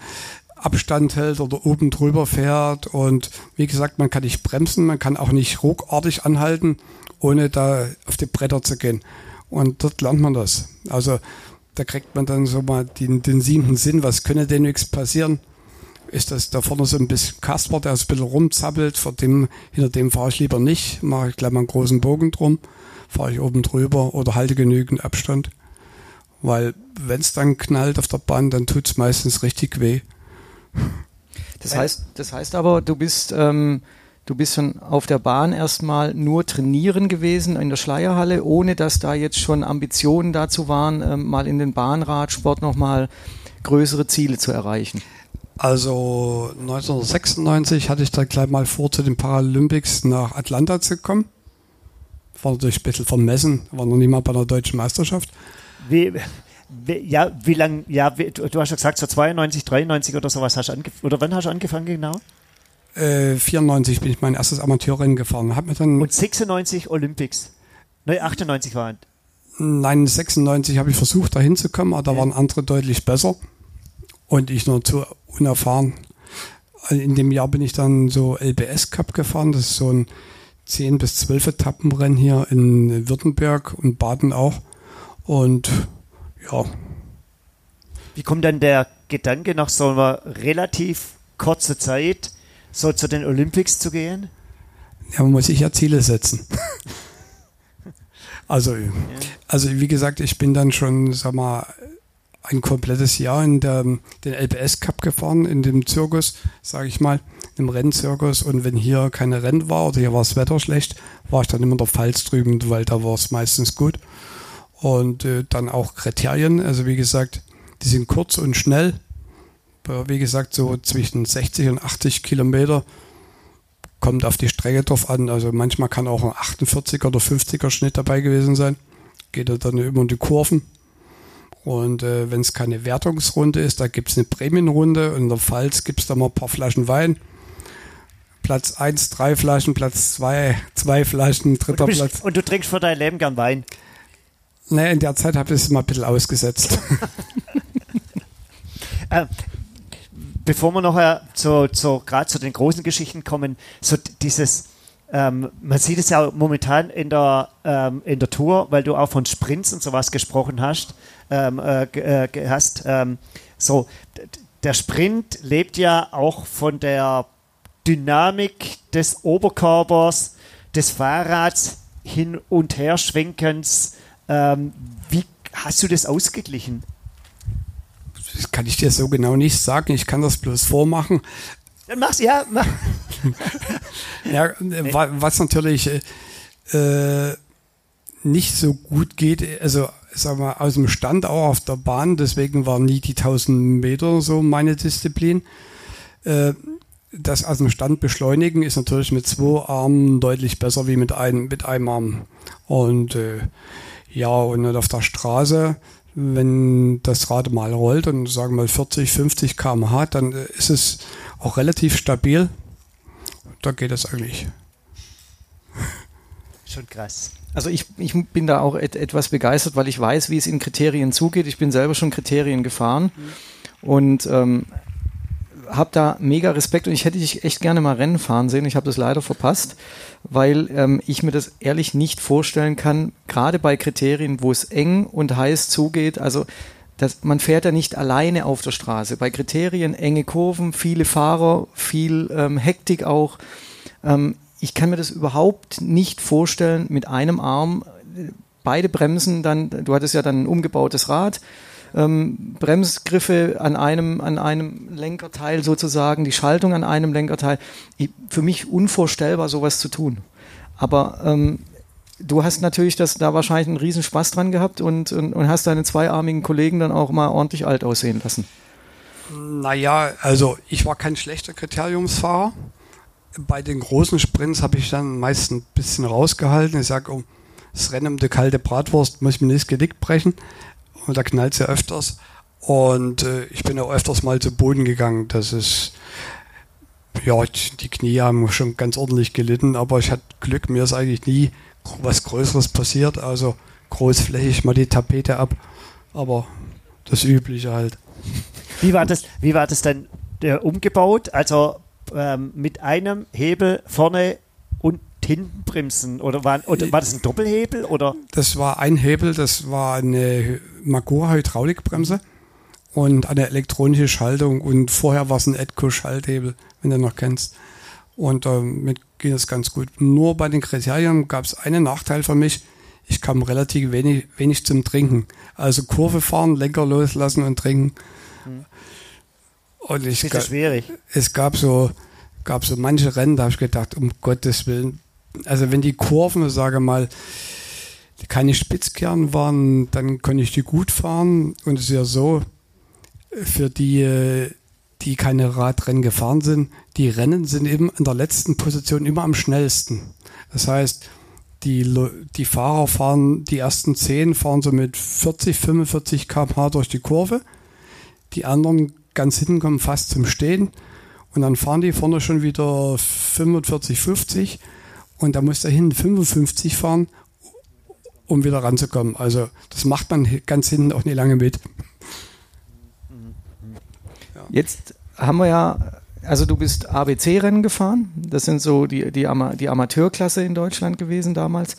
Abstand hält oder oben drüber fährt. Und wie gesagt, man kann nicht bremsen, man kann auch nicht ruckartig anhalten, ohne da auf die Bretter zu gehen. Und dort lernt man das. Also da kriegt man dann so mal den, den siebten Sinn, was könnte denn nichts passieren? Ist das da vorne so ein bisschen Kasper, der so ein bisschen rumzappelt, vor dem, hinter dem fahre ich lieber nicht, mache ich gleich mal einen großen Bogen drum, fahre ich oben drüber oder halte genügend Abstand. Weil wenn es dann knallt auf der Bahn, dann tut es meistens richtig weh. Das heißt, das heißt aber, du bist, ähm, du bist schon auf der Bahn erstmal nur trainieren gewesen in der Schleierhalle, ohne dass da jetzt schon Ambitionen dazu waren, ähm, mal in den Bahnradsport nochmal größere Ziele zu erreichen. Also 1996 hatte ich dann gleich mal vor, zu den Paralympics nach Atlanta zu kommen. War natürlich ein bisschen vermessen, war noch nie mal bei der deutschen Meisterschaft. Wie, wie, ja, wie lang, ja, wie, du, du hast ja gesagt, so 92, 93 oder sowas hast du angefangen, oder wann hast du angefangen genau? Äh, 94 bin ich mein erstes Amateurrennen gefahren. Hab mir dann, Und 96 Olympics. Ne, 98 waren. nein, 96 habe ich versucht, da hinzukommen, aber da Ja. waren andere deutlich besser. Und ich nur zu unerfahren. In dem Jahr bin ich dann so LBS Cup gefahren. Das ist so ein 10 bis 12 Etappenrennen hier in Württemberg und Baden auch. Und ja, Wie kommt dann der Gedanke, nach so einer relativ kurzer Zeit so zu den Olympics zu gehen? Ja, man muss sich ja Ziele setzen. also, also wie gesagt, ich bin dann schon, sag mal, ein komplettes Jahr in der, den LBS Cup gefahren, in dem Zirkus, sage ich mal, im Rennzirkus. Und wenn hier keine Rennen war oder hier war das Wetter schlecht, war ich dann immer in der Pfalz drüben, weil da war es meistens gut. Und äh, dann auch Kriterien, also wie gesagt, die sind kurz und schnell. Wie gesagt, so zwischen 60 und 80 Kilometer kommt auf die Strecke drauf an. Also manchmal kann auch ein 48er oder 50er Schnitt dabei gewesen sein. Geht er dann immer in die Kurven. Und äh, wenn es keine Wertungsrunde ist, da gibt es eine Prämienrunde. Und in der Pfalz gibt es da mal ein paar Flaschen Wein. Platz 1, drei Flaschen, Platz 2, zwei Flaschen, Und dritter du, bist, Platz. und du trinkst für dein Leben gern Wein. Naja, in der Zeit habe ich es mal ein bisschen ausgesetzt. Äh, bevor wir nachher zu, zu gerade zu den großen Geschichten kommen, so dieses ähm, man sieht es ja momentan in der, ähm, in der Tour, weil du auch von Sprints und sowas gesprochen hast. Ähm, äh, äh, hast ähm, so, der Sprint lebt ja auch von der Dynamik des Oberkörpers, des Fahrrads hin und her schwenkens. Ähm, wie hast du das ausgeglichen? Das kann ich dir so genau nicht sagen. Ich kann das bloß vormachen. Dann mach's ja. Mach. ja, was natürlich äh, nicht so gut geht, also sag mal, aus dem Stand auch auf der Bahn, deswegen war nie die 1000 Meter so meine Disziplin. Äh, das aus dem Stand beschleunigen ist natürlich mit zwei Armen deutlich besser wie mit einem, mit einem Arm. Und äh, ja, und auf der Straße, wenn das Rad mal rollt und sagen wir mal 40, 50 km/h, dann ist es auch relativ stabil. Da geht es eigentlich. Schon krass. Also ich, ich bin da auch et, etwas begeistert, weil ich weiß, wie es in Kriterien zugeht. Ich bin selber schon Kriterien gefahren mhm. und ähm, habe da mega Respekt und ich hätte dich echt gerne mal Rennen fahren sehen. Ich habe das leider verpasst, weil ähm, ich mir das ehrlich nicht vorstellen kann, gerade bei Kriterien, wo es eng und heiß zugeht. Also das, man fährt ja nicht alleine auf der Straße. Bei Kriterien enge Kurven, viele Fahrer, viel ähm, Hektik auch. Ähm, ich kann mir das überhaupt nicht vorstellen, mit einem Arm äh, beide Bremsen dann, du hattest ja dann ein umgebautes Rad, ähm, Bremsgriffe an einem, an einem Lenkerteil sozusagen, die Schaltung an einem Lenkerteil. Ich, für mich unvorstellbar, sowas zu tun. Aber ähm, du hast natürlich das, da wahrscheinlich einen riesen Spaß dran gehabt und, und, und hast deine zweiarmigen Kollegen dann auch mal ordentlich alt aussehen lassen. Naja, also ich war kein schlechter Kriteriumsfahrer. Bei den großen Sprints habe ich dann meist ein bisschen rausgehalten. Ich sage, um das Rennen um die kalte Bratwurst muss ich mir nicht das Genick brechen und da knallt es ja öfters. Und äh, ich bin auch öfters mal zu Boden gegangen. Das ist, ja, die Knie haben schon ganz ordentlich gelitten, aber ich hatte Glück, mir ist eigentlich nie was Größeres passiert. Also großflächig mal die Tapete ab, aber das Übliche halt. Wie war das, wie war das denn äh, umgebaut? Also ähm, mit einem Hebel vorne und hinten bremsen? Oder war, oder war das ein Doppelhebel? Oder? Das war ein Hebel, das war eine Magura Hydraulikbremse und eine elektronische Schaltung und vorher war es ein Edco Schalthebel, wenn du noch kennst. Und damit ähm, ging es ganz gut. Nur bei den Kriterien gab es einen Nachteil für mich. Ich kam relativ wenig, wenig zum Trinken. Also Kurve fahren, Lenker loslassen und trinken. Und ich das ist schwierig. Es gab so, gab so manche Rennen, da habe ich gedacht, um Gottes Willen, also wenn die Kurven, sage mal, keine Spitzkehren waren, dann konnte ich die gut fahren. Und es ist ja so, für die, die keine Radrennen gefahren sind, die Rennen sind eben in der letzten Position immer am schnellsten. Das heißt, die, die Fahrer fahren, die ersten zehn fahren so mit 40, 45 km/h durch die Kurve. Die anderen ganz hinten kommen fast zum Stehen. Und dann fahren die vorne schon wieder 45, 50 und da muss der hinten 55 fahren, um wieder ranzukommen. Also das macht man ganz hinten auch nicht lange mit. Jetzt haben wir ja, also du bist ABC-Rennen gefahren, das sind so die, die, Ama die Amateurklasse in Deutschland gewesen damals.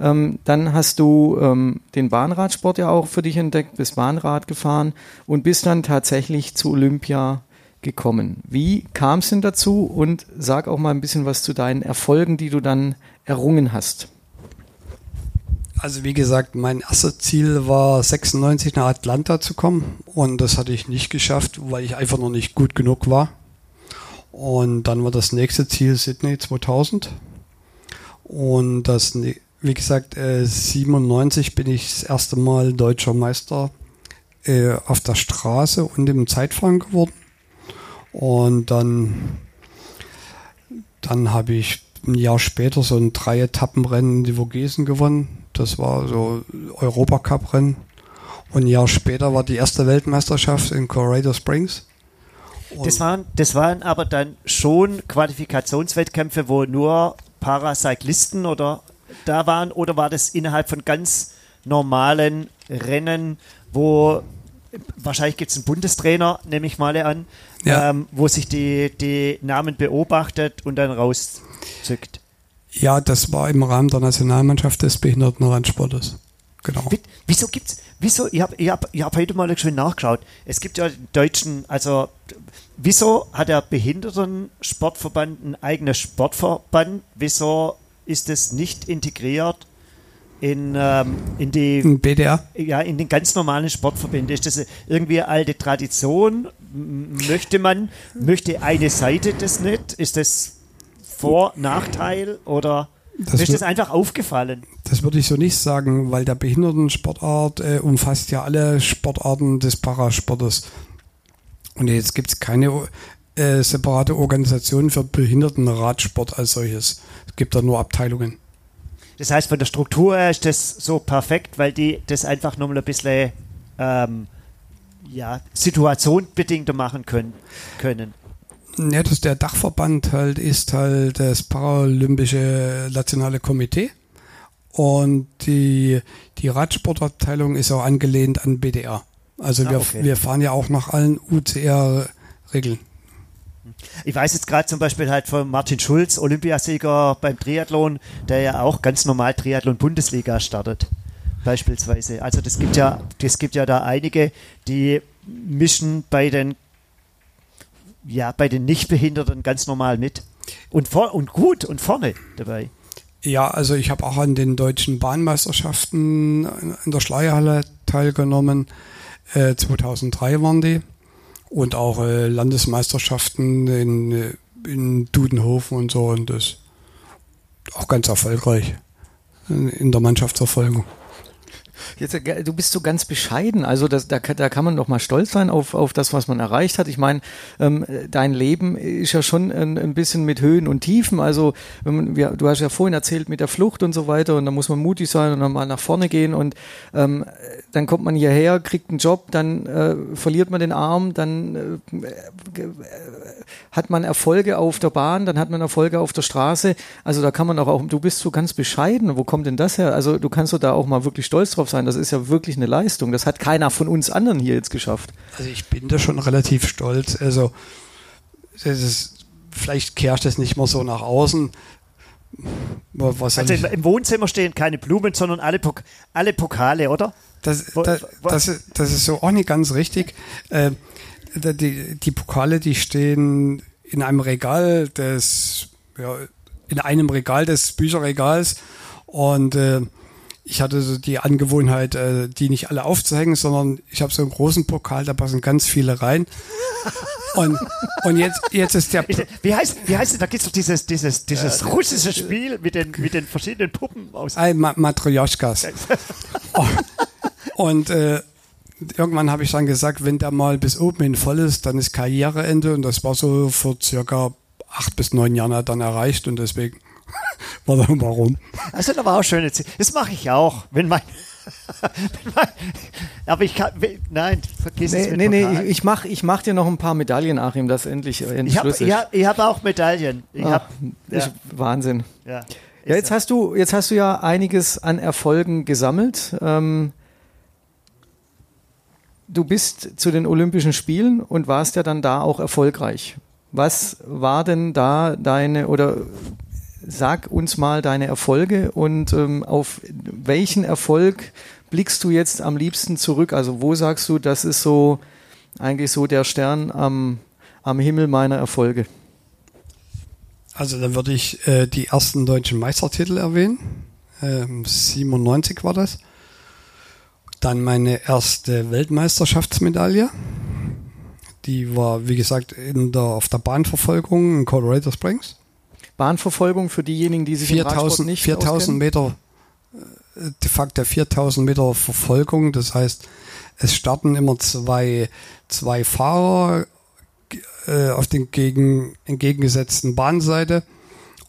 Ähm, dann hast du ähm, den Bahnradsport ja auch für dich entdeckt, bist Bahnrad gefahren und bist dann tatsächlich zu Olympia gekommen. Wie kam es denn dazu und sag auch mal ein bisschen was zu deinen Erfolgen, die du dann errungen hast. Also wie gesagt, mein erstes Ziel war 96 nach Atlanta zu kommen und das hatte ich nicht geschafft, weil ich einfach noch nicht gut genug war. Und dann war das nächste Ziel Sydney 2000 und das, wie gesagt, 97 äh, bin ich das erste Mal deutscher Meister äh, auf der Straße und im Zeitfahren geworden. Und dann, dann habe ich ein Jahr später so ein drei Etappenrennen in die Vogesen gewonnen. Das war so Europacup-Rennen. Und ein Jahr später war die erste Weltmeisterschaft in Colorado Springs. das waren, das waren aber dann schon Qualifikationswettkämpfe, wo nur Paracyclisten oder da waren oder war das innerhalb von ganz normalen Rennen, wo wahrscheinlich gibt es einen Bundestrainer, nehme ich mal an, ja. ähm, wo sich die, die Namen beobachtet und dann rauszückt. Ja, das war im Rahmen der Nationalmannschaft des Behindertenradsportes. Genau. Wieso gibt's, wieso, ich habe ich hab, ich hab heute mal schön nachgeschaut. Es gibt ja den deutschen, also, wieso hat der Behindertensportverband einen eigenen Sportverband? Wieso ist es nicht integriert in, ähm, in die BDR? ja, in den ganz normalen Sportverbänden. Ist das irgendwie eine alte Tradition? Möchte man, möchte eine Seite das nicht? Ist das Vor-, Nachteil oder Das ist das einfach aufgefallen? Das würde ich so nicht sagen, weil der Behindertensportart äh, umfasst ja alle Sportarten des Parasportes. Und jetzt gibt es keine äh, separate Organisation für Behindertenradsport als solches. Es gibt da nur Abteilungen. Das heißt, von der Struktur her ist das so perfekt, weil die das einfach nochmal ein bisschen ähm, ja, situationbedingter machen können. können. Ja, das der Dachverband halt ist halt das Paralympische Nationale Komitee. Und die, die Radsportabteilung ist auch angelehnt an BDR. Also Ah, wir, okay. wir fahren ja auch nach allen UCR-Regeln. Ich weiß jetzt gerade zum Beispiel halt von Martin Schulz, Olympiasieger beim Triathlon, der ja auch ganz normal Triathlon-Bundesliga startet. Beispielsweise. Also das gibt ja, das gibt ja da einige, die mischen bei den ja, bei den Nichtbehinderten ganz normal mit. Und, vor, und gut und vorne dabei. Ja, also ich habe auch an den deutschen Bahnmeisterschaften in der Schleierhalle teilgenommen. Äh, 2003 waren die. Und auch äh, Landesmeisterschaften in, äh, in Dudenhofen und so. Und das auch ganz erfolgreich in, der Mannschaftsverfolgung. Jetzt, äh, du bist so ganz bescheiden. Also das, da, da kann man doch mal stolz sein auf, auf das, was man erreicht hat. Ich meine, ähm, dein Leben ist ja schon ein, ein bisschen mit Höhen und Tiefen. Also man, wir, du hast ja vorhin erzählt mit der Flucht und so weiter und da muss man mutig sein und dann mal nach vorne gehen und ähm, dann kommt man hierher, kriegt einen Job, dann äh, verliert man den Arm, dann äh, äh, hat man Erfolge auf der Bahn, dann hat man Erfolge auf der Straße. Also da kann man doch auch, du bist so ganz bescheiden. Wo kommt denn das her? Also du kannst doch da auch mal wirklich stolz drauf sein. Das ist ja wirklich eine Leistung. Das hat keiner von uns anderen hier jetzt geschafft. Also ich bin da schon relativ stolz. Also ist, vielleicht kehre ich das nicht mehr so nach außen. Was Also im, im Wohnzimmer stehen keine Blumen, sondern alle, Pok alle Pokale, oder? Das, Wo- das, wo- das, ist- das ist so auch nicht ganz richtig. Äh, die, die Pokale, die stehen in einem Regal des, ja, in einem Regal des Bücherregals und äh, ich hatte so die Angewohnheit, äh, die nicht alle aufzuhängen, sondern ich habe so einen großen Pokal, da passen ganz viele rein. Und, und jetzt, jetzt ist der, Wie heißt, wie heißt es? Da gibt es doch dieses, dieses, dieses russische Spiel mit den, mit den verschiedenen Puppen aus. Ein Ma Matryoshkas. Und äh, irgendwann habe ich dann gesagt, wenn der mal bis oben hin voll ist, dann ist Karriereende. Und das war so vor circa acht bis neun Jahren hat dann erreicht. Und deswegen warum. Das sind aber auch schöne Ziele. Das mache ich auch. Wenn mein, wenn mein, aber ich kann, nein, vergiss es Nee, mit nee, nee ich, ich mach, ich mach dir noch ein paar Medaillen, Achim, dass endlich, äh, endlich Ich habe ich hab, ich hab auch Medaillen. Ich Ah, hab, ja, ist Wahnsinn. ja. Ja, jetzt hast du, jetzt hast du ja einiges an Erfolgen gesammelt. Ähm, du bist zu den Olympischen Spielen und warst ja dann da auch erfolgreich. Was war denn da deine oder sag uns mal deine Erfolge und ähm, auf welchen Erfolg blickst du jetzt am liebsten zurück? Also wo sagst du, das ist so eigentlich so der Stern am, am Himmel meiner Erfolge? Also dann würde ich äh, die ersten deutschen Meistertitel erwähnen. Ähm, 97 war das. Dann meine erste Weltmeisterschaftsmedaille. Die war, wie gesagt, in der, auf der Bahnverfolgung in Colorado Springs. Bahnverfolgung für diejenigen, die sich im Radsport 4000, nicht 4000 auskennen? Meter, äh, de facto 4000 Meter Verfolgung. Das heißt, es starten immer zwei, zwei Fahrer äh, auf den gegen, entgegengesetzten Bahnseite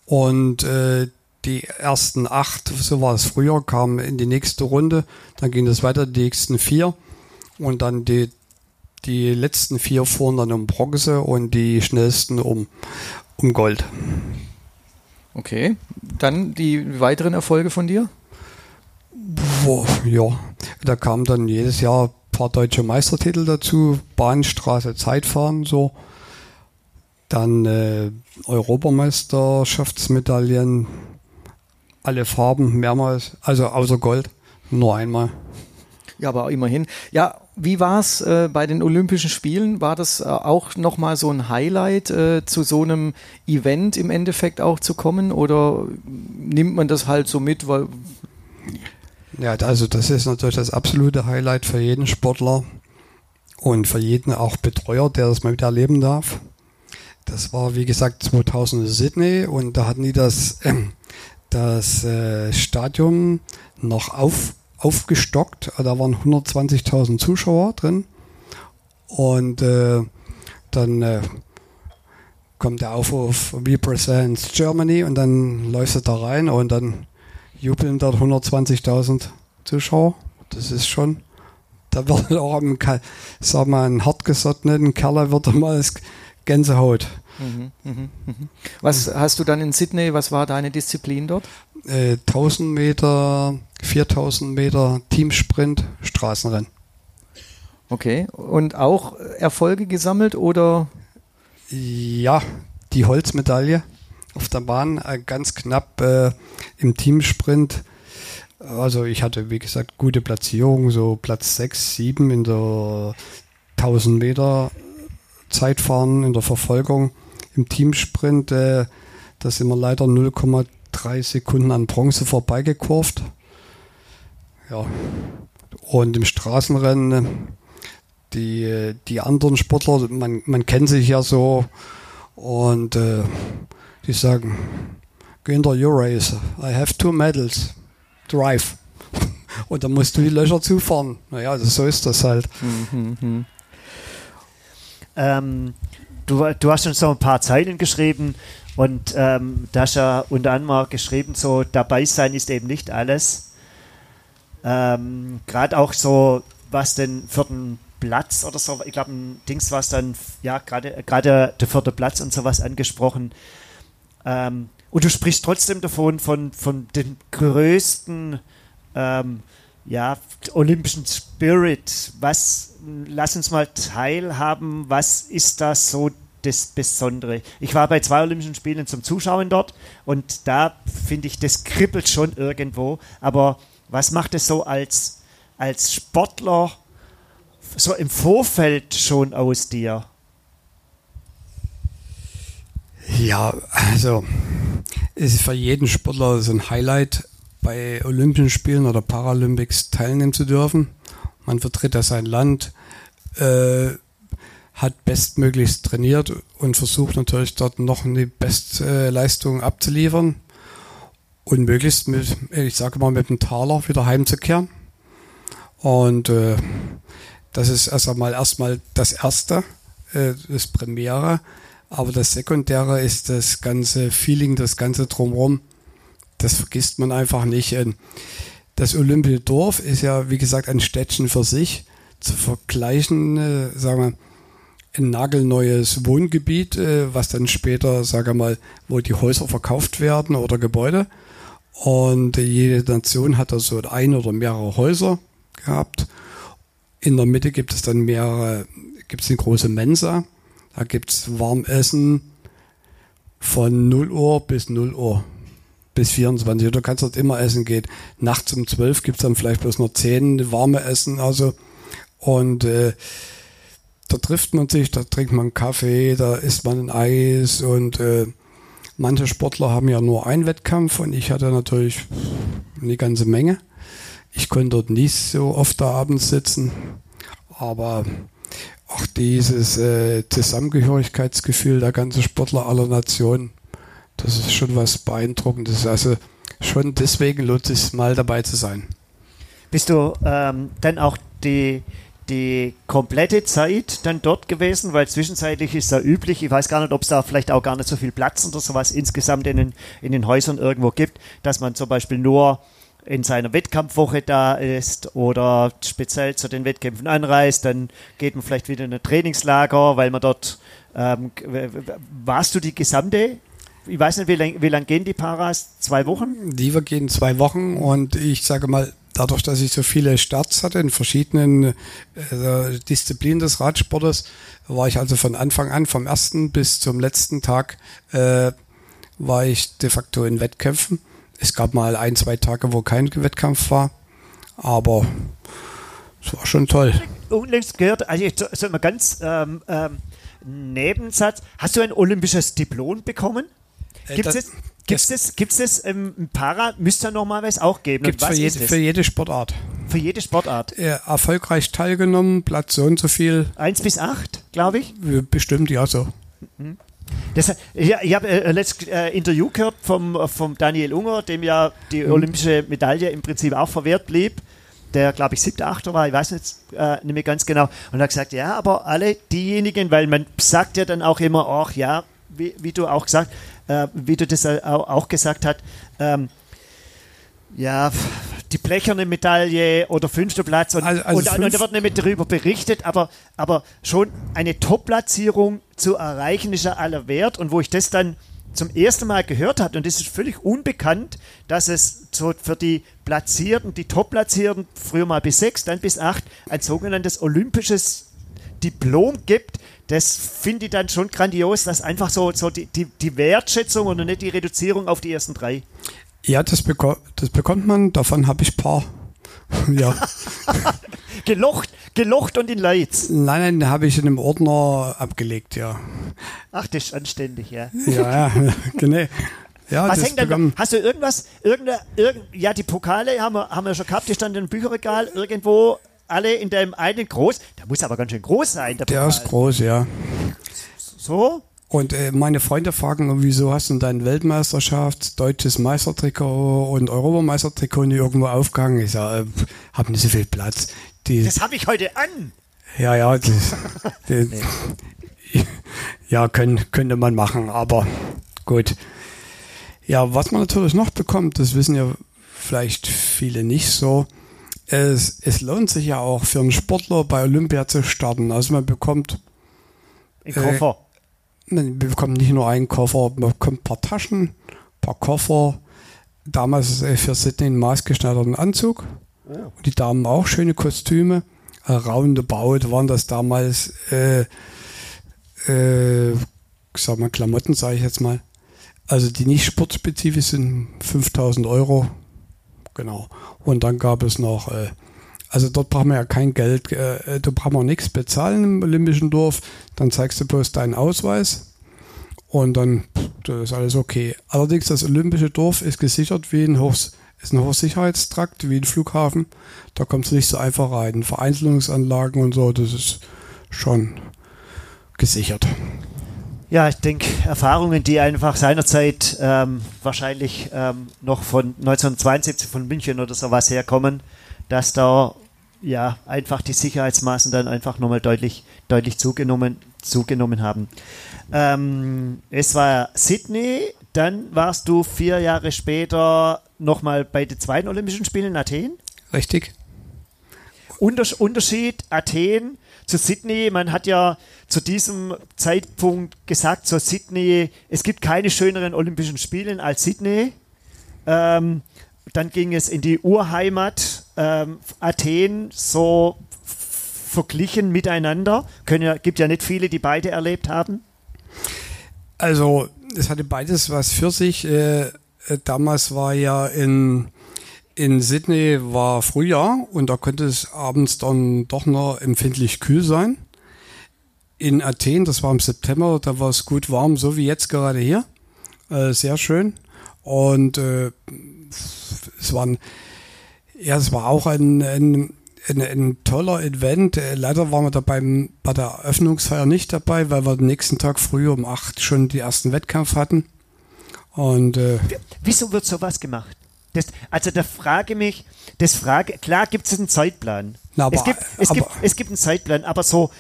und äh, die ersten acht, so war es früher, kamen in die nächste Runde. Dann ging es weiter, die nächsten vier und dann die, die letzten vier fuhren dann um Bronze und die schnellsten um, um Gold. Okay, dann die weiteren Erfolge von dir? Boah, ja, da kamen dann jedes Jahr ein paar deutsche Meistertitel dazu, Bahnstraße, Zeitfahren, so. Dann äh, Europameisterschaftsmedaillen, alle Farben mehrmals, also außer Gold, nur einmal. Ja, aber immerhin. Ja, wie war es äh, bei den Olympischen Spielen? War das äh, auch nochmal so ein Highlight, äh, zu so einem Event im Endeffekt auch zu kommen? Oder nimmt man das halt so mit, weil. Ja, also das ist natürlich das absolute Highlight für jeden Sportler und für jeden auch Betreuer, der das mal wieder erleben darf. Das war, wie gesagt, 2000 in Sydney und da hatten die das, das äh, Stadion noch auf, aufgestockt. Da waren 120.000 Zuschauer drin. Und äh, dann äh, kommt der Aufruf Represents Germany und dann läufst du da rein und dann jubeln dort 120.000 Zuschauer. Das ist schon, da wird auch ein, sag mal, ein hartgesottenen Kerl wird mal Gänsehaut. Mhm, mh, mh. Was hast du dann in Sydney, was war deine Disziplin dort? Äh, 1000 Meter, 4000 Meter Teamsprint, Straßenrennen. Okay, und auch Erfolge gesammelt oder? Ja, die Holzmedaille auf der Bahn, äh, ganz knapp äh, im Teamsprint. Also ich hatte, wie gesagt, gute Platzierung, so Platz 6, 7 in der 1000 Meter Zeitfahren in der Verfolgung. Im Teamsprint, äh, da sind wir leider 0,3 Sekunden an Bronze vorbeigekurvt. Ja. Und im Straßenrennen, die, die anderen Sportler, man, man kennt sich ja so und äh, die sagen, Günther, you race, I have two medals, drive. Und dann musst du die Löcher zufahren. Naja, also so ist das halt. Mhm, mh. Ähm, du, du hast schon so ein paar Zeilen geschrieben und ähm, da hast ja unter anderem geschrieben, so dabei sein ist eben nicht alles. Ähm, Gerade auch so, was den Platz oder so, ich glaube, ein Dings war es dann, ja, gerade der vierte Platz und sowas angesprochen. Ähm, und du sprichst trotzdem davon, von, von den größten ähm, ja, olympischen Spirit. Was, lass uns mal teilhaben, was ist da so das Besondere? Ich war bei zwei Olympischen Spielen zum Zuschauen dort und da finde ich, das kribbelt schon irgendwo. Aber was macht es so als, als Sportler so im Vorfeld schon aus dir? Ja, also es ist für jeden Sportler so ein Highlight, bei Olympischen Spielen oder Paralympics teilnehmen zu dürfen. Man vertritt ja sein Land, äh, hat bestmöglichst trainiert und versucht natürlich dort noch eine Bestleistung abzuliefern und möglichst mit, ich sage mal, mit dem Taler wieder heimzukehren. Und äh, das ist erst einmal erstmal das Erste, äh, das Premiere. Aber das Sekundäre ist das ganze Feeling, das ganze Drumherum das vergisst man einfach nicht. Ähm, das Olympiadorf ist ja, wie gesagt, ein Städtchen für sich. Zu vergleichen, äh, sagen wir, ein nagelneues Wohngebiet, äh, was dann später, sage mal, wo die Häuser verkauft werden oder Gebäude. Und jede Nation hat da so ein oder mehrere Häuser gehabt. In der Mitte gibt es dann mehrere, gibt es eine große Mensa. Da gibt es Warmessen von 0 Uhr bis 0 Uhr bis 24 Du kannst dort immer essen gehen. Nachts um 12 gibt's dann vielleicht bloß noch 10 warme Essen. Also und äh, da trifft man sich, da trinkt man Kaffee, da isst man ein Eis und äh, manche Sportler haben ja nur einen Wettkampf und ich hatte natürlich eine ganze Menge. Ich konnte dort nicht so oft da abends sitzen, aber auch dieses äh, Zusammengehörigkeitsgefühl der ganzen Sportler aller Nationen, das ist schon was Beeindruckendes. Also schon deswegen lohnt es sich mal dabei zu sein. Bist du ähm, dann auch die, die komplette Zeit dann dort gewesen? Weil zwischenzeitlich ist da üblich, ich weiß gar nicht, ob es da vielleicht auch gar nicht so viel Platz oder sowas insgesamt in den, in den Häusern irgendwo gibt, dass man zum Beispiel nur in seiner Wettkampfwoche da ist oder speziell zu den Wettkämpfen anreist, dann geht man vielleicht wieder in ein Trainingslager, weil man dort ähm, warst du die gesamte ich weiß nicht, wie lange lang gehen die Paras? Zwei Wochen? Die gehen zwei Wochen und ich sage mal, dadurch, dass ich so viele Starts hatte in verschiedenen äh, Disziplinen des Radsportes, war ich also von Anfang an, vom ersten bis zum letzten Tag, äh, war ich de facto in Wettkämpfen. Es gab mal ein, zwei Tage, wo kein Wettkampf war, aber es war schon toll. Unlängst gehört, also ich sag mal ganz ähm, ähm, Nebensatz, hast du ein olympisches Diplom bekommen? Äh, Gibt es Gibt's das, gibt's das im Para? Müsste ja normalerweise auch geben. Gibt Und was für, jede, es? für jede Sportart. Für jede Sportart. Erfolgreich teilgenommen, Platz so und so viel, Eins bis acht, glaube ich. bestimmt ja so. Das, ich ich habe äh, letztes äh, Interview gehört vom, vom Daniel Unger, dem ja die olympische Medaille im Prinzip auch verwehrt blieb. Der, glaube ich, siebter, achter war, ich weiß nicht, äh, nicht mehr ganz genau. Und er hat gesagt, ja, aber alle diejenigen, weil man sagt ja dann auch immer, ach ja, wie, wie du auch gesagt, äh, wie du das auch, auch gesagt hast, ähm, ja, die blecherne Medaille oder fünfter Platz und, Also- also und, und fünf- da wird nicht mehr darüber berichtet, aber, aber schon eine Top-Platzierung zu erreichen ist ja aller wert. Und wo ich das dann zum ersten Mal gehört habe und das ist völlig unbekannt, dass es so für die Platzierten, die Top-Platzierten, früher mal bis sechs, dann bis acht, ein sogenanntes olympisches Diplom gibt, das finde ich dann schon grandios, dass einfach so, so die, die, die Wertschätzung und nicht die Reduzierung auf die ersten drei. Ja, das, beko das bekommt man, davon habe ich ein paar. ja. Gelocht, gelocht und in Leitz. Nein, nein, habe ich in einem Ordner abgelegt, ja. Ach, das ist anständig, ja. Ja, ja, genau. Ja, Was hängt bekommen- hast du irgendwas, irgendeine, irgend, ja, die Pokale haben wir, haben wir schon gehabt, die standen im Bücherregal, irgendwo, alle in deinem einen groß, der muss aber ganz schön groß sein, der Der ist groß, ja. So? Und äh, meine Freunde fragen, wieso hast du dein Weltmeisterschaft, deutsches Meistertrikot und Europameistertrikot nicht irgendwo aufgehangen? Ich sage, äh, hab nicht so viel Platz. Die, Das habe ich heute an. ja, ja, das, das, ja, können, könnte man machen, aber gut. Ja, was man natürlich noch bekommt, das wissen ja vielleicht viele nicht so. Es, es lohnt sich ja auch für einen Sportler bei Olympia zu starten. Also man bekommt Ein Koffer. Nein, Wir bekommen nicht nur einen Koffer, man bekommt ein paar Taschen, ein paar Koffer. Damals äh, für Sydney einen maßgeschneiderten Anzug. Und die Damen auch schöne Kostüme. Äh, Roundabout waren das damals, äh, äh, sag mal, Klamotten, sage ich jetzt mal. Also die nicht sportspezifisch sind 5000 Euro. Genau. Und dann gab es noch, äh, also dort braucht man ja kein Geld, äh, da braucht man nichts bezahlen im Olympischen Dorf. Dann zeigst du bloß deinen Ausweis und dann pff, ist alles okay. Allerdings das Olympische Dorf ist gesichert wie ein Hochs ist ein Hochsicherheitstrakt wie ein Flughafen. Da kommt es nicht so einfach rein. Vereinzelungsanlagen und so, das ist schon gesichert. Ja, ich denke, Erfahrungen, die einfach seinerzeit ähm, wahrscheinlich ähm, noch von 1972 von München oder sowas herkommen, dass da ja einfach die Sicherheitsmaßen dann einfach nochmal deutlich, deutlich zugenommen, zugenommen haben. Ähm, es war Sydney, dann warst du vier Jahre später nochmal bei den zweiten Olympischen Spielen in Athen. Richtig? Unters Unterschied Athen zu Sydney. Man hat ja zu diesem Zeitpunkt gesagt, so Sydney, es gibt keine schöneren Olympischen Spiele als Sydney. Ähm, dann ging es in die Urheimat ähm, Athen, so verglichen miteinander. Können ja, gibt ja nicht viele, die beide erlebt haben. Also, es hatte beides was für sich. Äh, äh, damals war ja in, in Sydney war Frühjahr und da konnte es abends dann doch noch empfindlich kühl sein. In Athen, das war im September, da war es gut warm, so wie jetzt gerade hier. Äh, sehr schön. Und äh, es waren, ja, es war auch ein, ein, ein, ein toller Event. Äh, Leider waren wir da beim, bei der Eröffnungsfeier nicht dabei, weil wir den nächsten Tag früh um acht schon die ersten Wettkampf hatten. Und äh, Wieso wird sowas gemacht? Das, also da frage mich, das frage, klar gibt es einen Zeitplan. Na, aber- es, gibt, es, gibt, aber- es gibt einen Zeitplan, aber so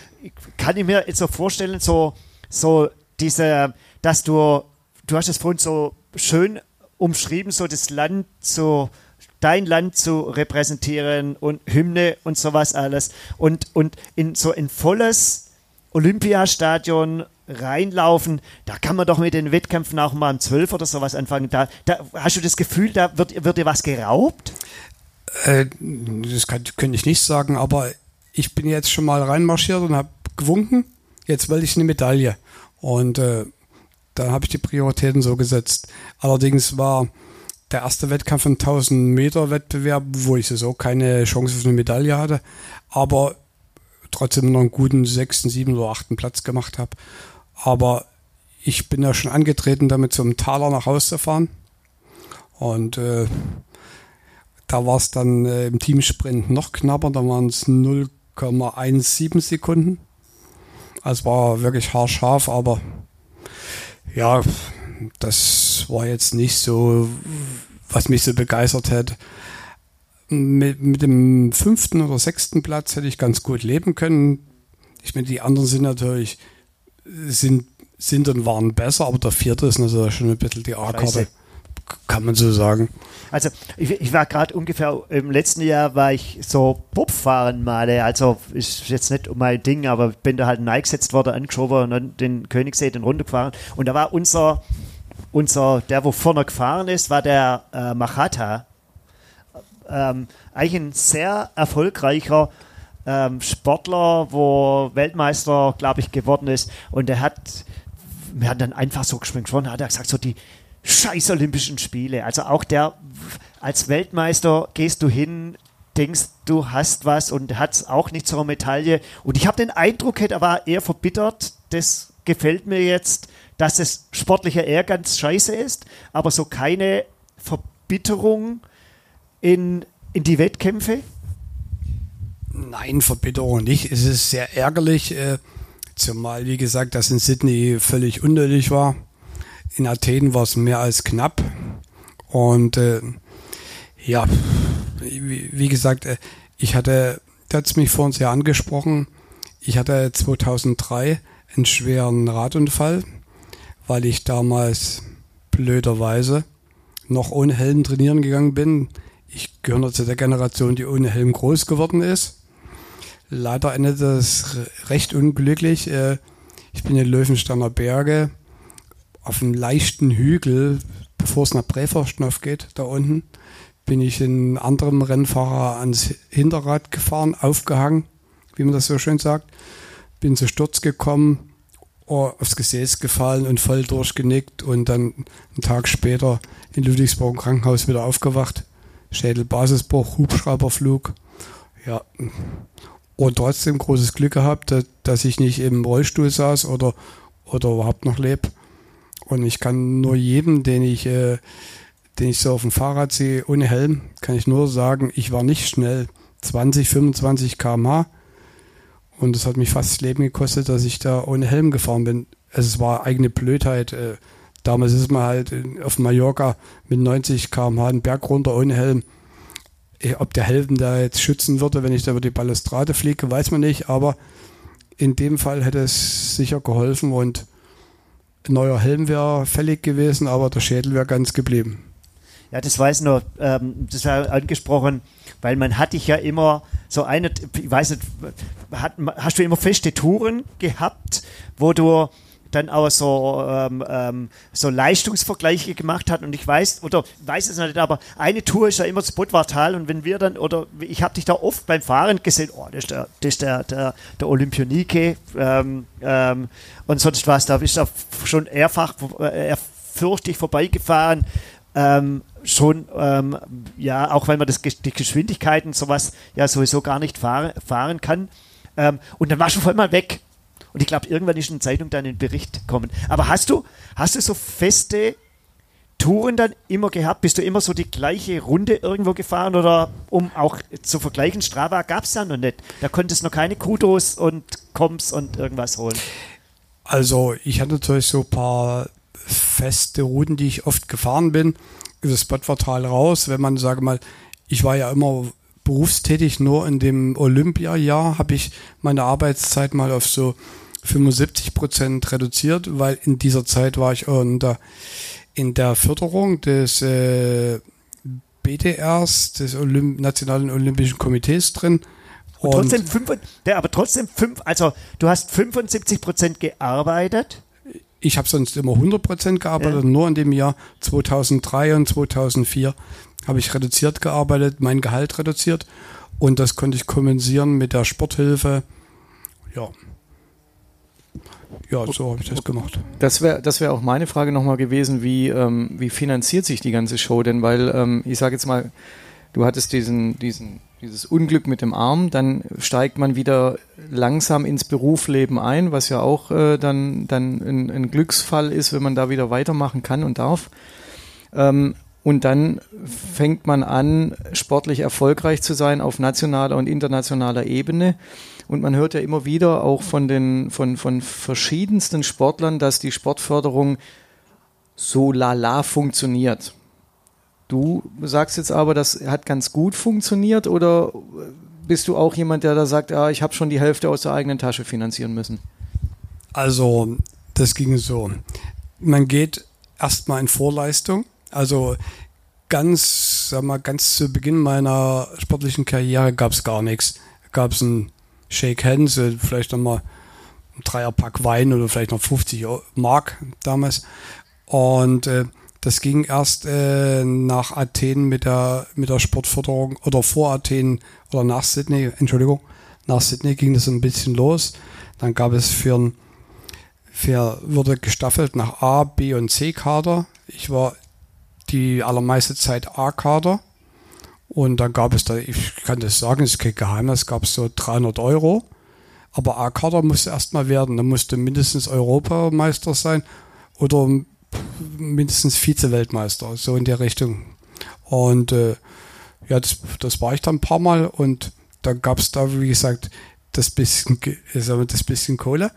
kann ich mir jetzt so vorstellen, so, so diese, dass du, du hast es vorhin so schön umschrieben, so das Land, so dein Land zu repräsentieren und Hymne und sowas alles und, und in so ein volles Olympiastadion reinlaufen, da kann man doch mit den Wettkämpfen auch mal um 12 oder sowas anfangen. Da, da hast du das Gefühl, da wird, wird dir was geraubt? äh, das kann, könnte ich nicht sagen, aber ich bin jetzt schon mal reinmarschiert und habe gewunken. Jetzt will ich eine Medaille. Und äh, dann habe ich die Prioritäten so gesetzt. Allerdings war der erste Wettkampf, ein 1000 Meter Wettbewerb, wo ich so keine Chance auf eine Medaille hatte, aber trotzdem noch einen guten sechsten, sieben oder achten Platz gemacht habe. Aber ich bin ja schon angetreten, damit zum Taler nach Hause zu fahren. Und äh, da war es dann äh, im Teamsprint noch knapper, da waren es 0,17 Sekunden. Also war wirklich haarscharf, aber ja, das war jetzt nicht so, was mich so begeistert hätte. Mit, mit dem fünften oder sechsten Platz hätte ich ganz gut leben können. Ich meine, die anderen sind natürlich, sind, sind und waren besser, aber der vierte ist natürlich schon ein bisschen die A-Karte. Kann man so sagen. Also ich, ich war gerade ungefähr im letzten Jahr war ich so Bobfahren male. Also ist jetzt nicht um mein Ding, aber bin da halt neigesetzt worden, angeschoben und dann den Königssee den runtergefahren. Und da war unser, unser, der wo vorne gefahren ist, war der äh, Machata. Ähm, eigentlich ein sehr erfolgreicher ähm, Sportler, wo Weltmeister, glaube ich, geworden ist. Und er hat, wir haben dann einfach so gesprochen, hat er gesagt, so die, scheiß Olympischen Spiele. Also auch der, als Weltmeister gehst du hin, denkst, du hast was und hat auch nicht eine Medaille. Und ich habe den Eindruck, er war eher verbittert. Das gefällt mir jetzt, dass es sportlicher eher ganz scheiße ist, aber so keine Verbitterung in, in die Wettkämpfe. Nein, Verbitterung nicht. Es ist sehr ärgerlich, äh, zumal, wie gesagt, das in Sydney völlig unnötig war in Athen war es mehr als knapp. Und äh, ja, wie, wie gesagt, äh, ich hatte, du hast mich vorhin sehr angesprochen, ich hatte 2003 einen schweren Radunfall, weil ich damals blöderweise noch ohne Helm trainieren gegangen bin. Ich gehöre zu der Generation, die ohne Helm groß geworden ist. Leider endete es recht unglücklich. Äh, ich bin in Löwensteiner Berge auf einem leichten Hügel, bevor es nach Präforstnow geht, da unten, bin ich in anderem Rennfahrer ans Hinterrad gefahren, aufgehangen, wie man das so schön sagt. Bin zu Sturz gekommen, aufs Gesäß gefallen und voll durchgenickt und dann einen Tag später in Ludwigsburg im Krankenhaus wieder aufgewacht. Schädelbasisbruch, Hubschrauberflug. Ja. Und trotzdem großes Glück gehabt, dass ich nicht im Rollstuhl saß oder, oder überhaupt noch lebe und ich kann nur jedem, den ich, äh, den ich so auf dem Fahrrad sehe, ohne Helm, kann ich nur sagen, ich war nicht schnell. 20, 25 km/h. Und es hat mich fast das Leben gekostet, dass ich da ohne Helm gefahren bin. Also es war eigene Blödheit. Äh, damals ist man halt auf Mallorca mit 90 km/h einen Berg runter ohne Helm. Äh, ob der Helm da jetzt schützen würde, wenn ich da über die Balustrade fliege, weiß man nicht. Aber in dem Fall hätte es sicher geholfen und neuer Helm wäre fällig gewesen, aber der Schädel wäre ganz geblieben. Ja, das weiß nur, ähm, das war angesprochen, weil man hatte ich ja immer so eine, ich weiß nicht, hat, hast du immer feste Touren gehabt, wo du dann auch so, ähm, ähm, so Leistungsvergleiche gemacht hat und ich weiß, oder weiß es nicht, aber eine Tour ist ja immer das Bottwartal und wenn wir dann, oder ich habe dich da oft beim Fahren gesehen, oh, das ist der, das ist der, der, der Olympionike ähm, ähm, und sonst was, da bist du schon mehrfach, äh, vorbeigefahren. Ähm, schon, ähm, ja, auch wenn man das, die Geschwindigkeiten sowas ja sowieso gar nicht fahren, fahren kann. Ähm, und dann warst du voll mal weg. Und ich glaube, irgendwann ist in der Zeitung dann ein Bericht kommen. Aber hast du, hast du so feste Touren dann immer gehabt? Bist du immer so die gleiche Runde irgendwo gefahren oder um auch zu vergleichen, Strava gab es ja noch nicht. Da konntest du noch keine Kudos und Koms und irgendwas holen. Also ich hatte natürlich so ein paar feste Routen, die ich oft gefahren bin. Das Spotportal raus, wenn man, sage mal, ich war ja immer berufstätig, nur in dem Olympia-Jahr habe ich meine Arbeitszeit mal auf so 75 Prozent reduziert, weil in dieser Zeit war ich in der, in der Förderung des äh, BDRs, des Olymp Nationalen Olympischen Komitees drin. Und, und trotzdem fünf, der, aber trotzdem fünf, also du hast 75 Prozent gearbeitet. Ich habe sonst immer 100 Prozent gearbeitet, ja. nur in dem Jahr 2003 und 2004 habe ich reduziert gearbeitet, mein Gehalt reduziert und das konnte ich kompensieren mit der Sporthilfe. Ja, ja, so habe ich das gemacht. Das wäre das wär auch meine Frage nochmal gewesen, wie, ähm, wie finanziert sich die ganze Show denn? Weil ähm, ich sage jetzt mal, du hattest diesen, diesen, dieses Unglück mit dem Arm, dann steigt man wieder langsam ins Berufsleben ein, was ja auch äh, dann, dann ein, ein, Glücksfall ist, wenn man da wieder weitermachen kann und darf. Ähm, und dann fängt man an, sportlich erfolgreich zu sein auf nationaler und internationaler Ebene. Und man hört ja immer wieder auch von den, von, von verschiedensten Sportlern, dass die Sportförderung so lala funktioniert. Du sagst jetzt aber, das hat ganz gut funktioniert oder bist du auch jemand, der da sagt, ah, ich habe schon die Hälfte aus der eigenen Tasche finanzieren müssen? Also, das ging so. Man geht erstmal in Vorleistung. Also ganz, sag mal, ganz zu Beginn meiner sportlichen Karriere gab es gar nichts. Gab es ein Shake Hands, äh, vielleicht nochmal ein Dreierpack Wein oder vielleicht noch 50 Mark damals. Und äh, das ging erst äh, nach Athen mit der, mit der Sportförderung oder vor Athen oder nach Sydney, Entschuldigung, nach Sydney ging das ein bisschen los. Dann gab es für, ein, für wurde gestaffelt nach A, B und C Kader. Ich war die allermeiste Zeit A-Kader. Und dann gab es da, ich kann das sagen, es ist kein Geheimnis, gab es so 300 Euro. Aber A-Kader musste erstmal werden. Da musste mindestens Europameister sein oder mindestens Vize-Weltmeister, so in der Richtung. Und äh, ja, das, das war ich dann ein paar Mal und da gab es da, wie gesagt, das bisschen, das bisschen Kohle.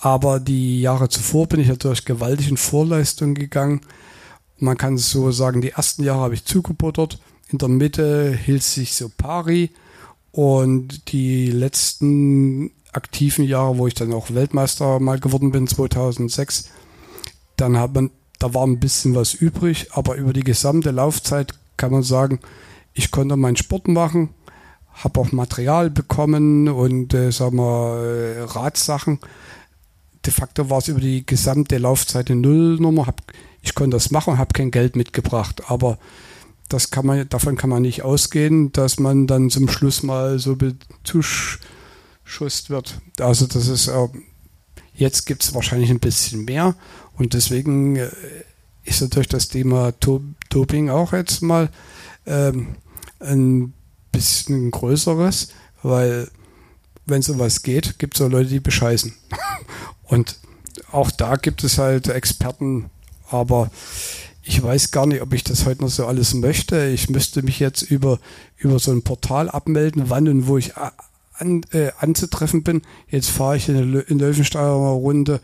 Aber die Jahre zuvor bin ich natürlich gewaltig in Vorleistung gegangen. Man kann so sagen, die ersten Jahre habe ich zugebuttert. In der Mitte hielt sich so pari. Und die letzten aktiven Jahre, wo ich dann auch Weltmeister mal geworden bin, 2006, dann hat man, da war ein bisschen was übrig, aber über die gesamte Laufzeit kann man sagen, ich konnte meinen Sport machen, habe auch Material bekommen und äh, sagen wir, äh, Ratsachen. De facto war es über die gesamte Laufzeit eine Nullnummer. Hab, ich konnte das machen, habe kein Geld mitgebracht, aber das kann man, davon kann man nicht ausgehen, dass man dann zum Schluss mal so bezuschusst wird. Also das ist, äh, jetzt gibt es wahrscheinlich ein bisschen mehr und deswegen äh, ist natürlich das Thema Doping auch jetzt mal ähm, ein bisschen größeres, weil wenn sowas geht, gibt es auch Leute, die bescheißen. Und auch da gibt es halt Experten, aber ich weiß gar nicht, ob ich das heute noch so alles möchte. Ich müsste mich jetzt über, über so ein Portal abmelden, wann und wo ich an, äh, anzutreffen bin. Jetzt fahre ich in, in Löwensteiner Runde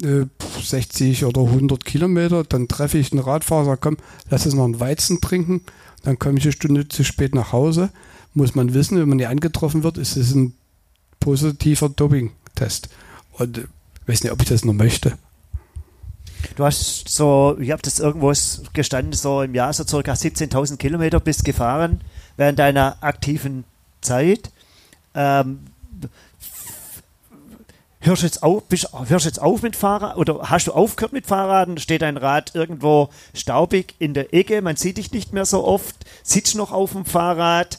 60 oder 100 Kilometer, dann treffe ich einen Radfahrer, sage, komm, lass uns noch einen Weizen trinken, dann komme ich eine Stunde zu spät nach Hause. Muss man wissen, wenn man hier angetroffen wird, ist es ein positiver Doping-Test. Und ich weiß nicht, ob ich das noch möchte. Du hast so, ich habe das irgendwo gestanden, so im Jahr so circa 17.000 Kilometer bist gefahren während deiner aktiven Zeit. Ähm, hörst jetzt auf, bist, hörst jetzt auf mit Fahrrad oder hast du aufgehört mit Fahrraden? Steht dein Rad irgendwo staubig in der Ecke? Man sieht dich nicht mehr so oft. Sitzt noch auf dem Fahrrad?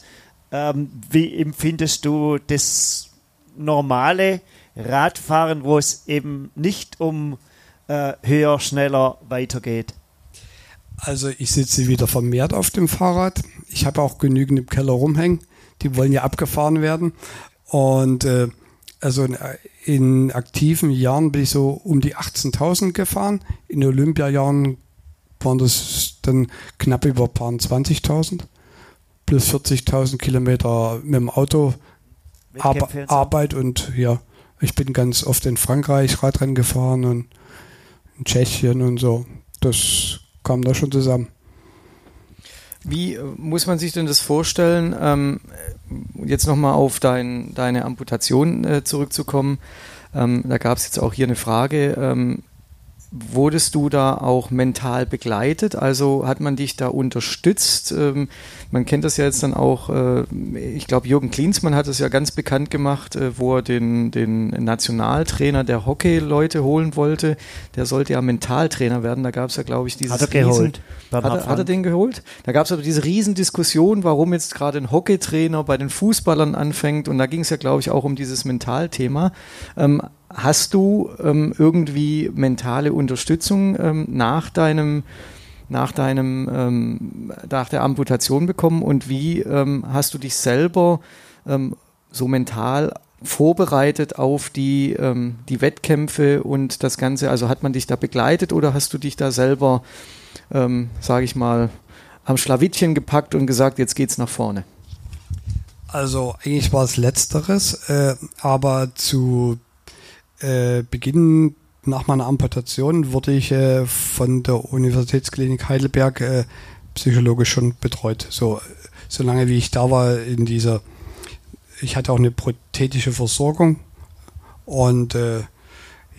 Ähm, wie empfindest du das normale Radfahren, wo es eben nicht um äh, höher, schneller weitergeht? Also ich sitze wieder vermehrt auf dem Fahrrad. Ich habe auch genügend im Keller rumhängen. Die wollen ja abgefahren werden. Und äh, also in, in, aktiven Jahren bin ich so um die 18.000 gefahren. In Olympiajahren waren das dann knapp über 20.000 plus 40.000 Kilometer mit dem Auto Ar Arbeit und ja, ich bin ganz oft in Frankreich Radrennen gefahren und in Tschechien und so. Das kam da schon zusammen. Wie äh, muss man sich denn das vorstellen? Ähm, jetzt nochmal auf dein, deine Amputation äh, zurückzukommen. Ähm, da gab es jetzt auch hier eine Frage. Ähm, wurdest du da auch mental begleitet? Also hat man dich da unterstützt? Ähm, man kennt das ja jetzt dann auch, äh, ich glaube, Jürgen Klinsmann hat es ja ganz bekannt gemacht, äh, wo er den, den Nationaltrainer der Hockey-Leute holen wollte. Der sollte ja Mentaltrainer werden. Da gab es ja, glaube ich, dieses. Hat er geholt. Riesen, hat, er, hat er den geholt? Da gab es aber diese Riesendiskussion, warum jetzt gerade ein Hockeytrainer bei den Fußballern anfängt. Und da ging es ja, glaube ich, auch um dieses Mentalthema. Ähm, hast du ähm, irgendwie mentale Unterstützung ähm, nach deinem nach deinem ähm, nach der Amputation bekommen und wie ähm, hast du dich selber ähm, so mental vorbereitet auf die, ähm, die Wettkämpfe und das Ganze? Also hat man dich da begleitet oder hast du dich da selber, ähm, sage ich mal, am Schlawittchen gepackt und gesagt, jetzt geht's nach vorne? Also eigentlich war es letzteres, äh, aber zu äh, Beginn nach meiner Amputation wurde ich äh, von der Universitätsklinik Heidelberg äh, psychologisch schon betreut. So, solange wie ich da war in dieser ich hatte auch eine prothetische Versorgung und äh,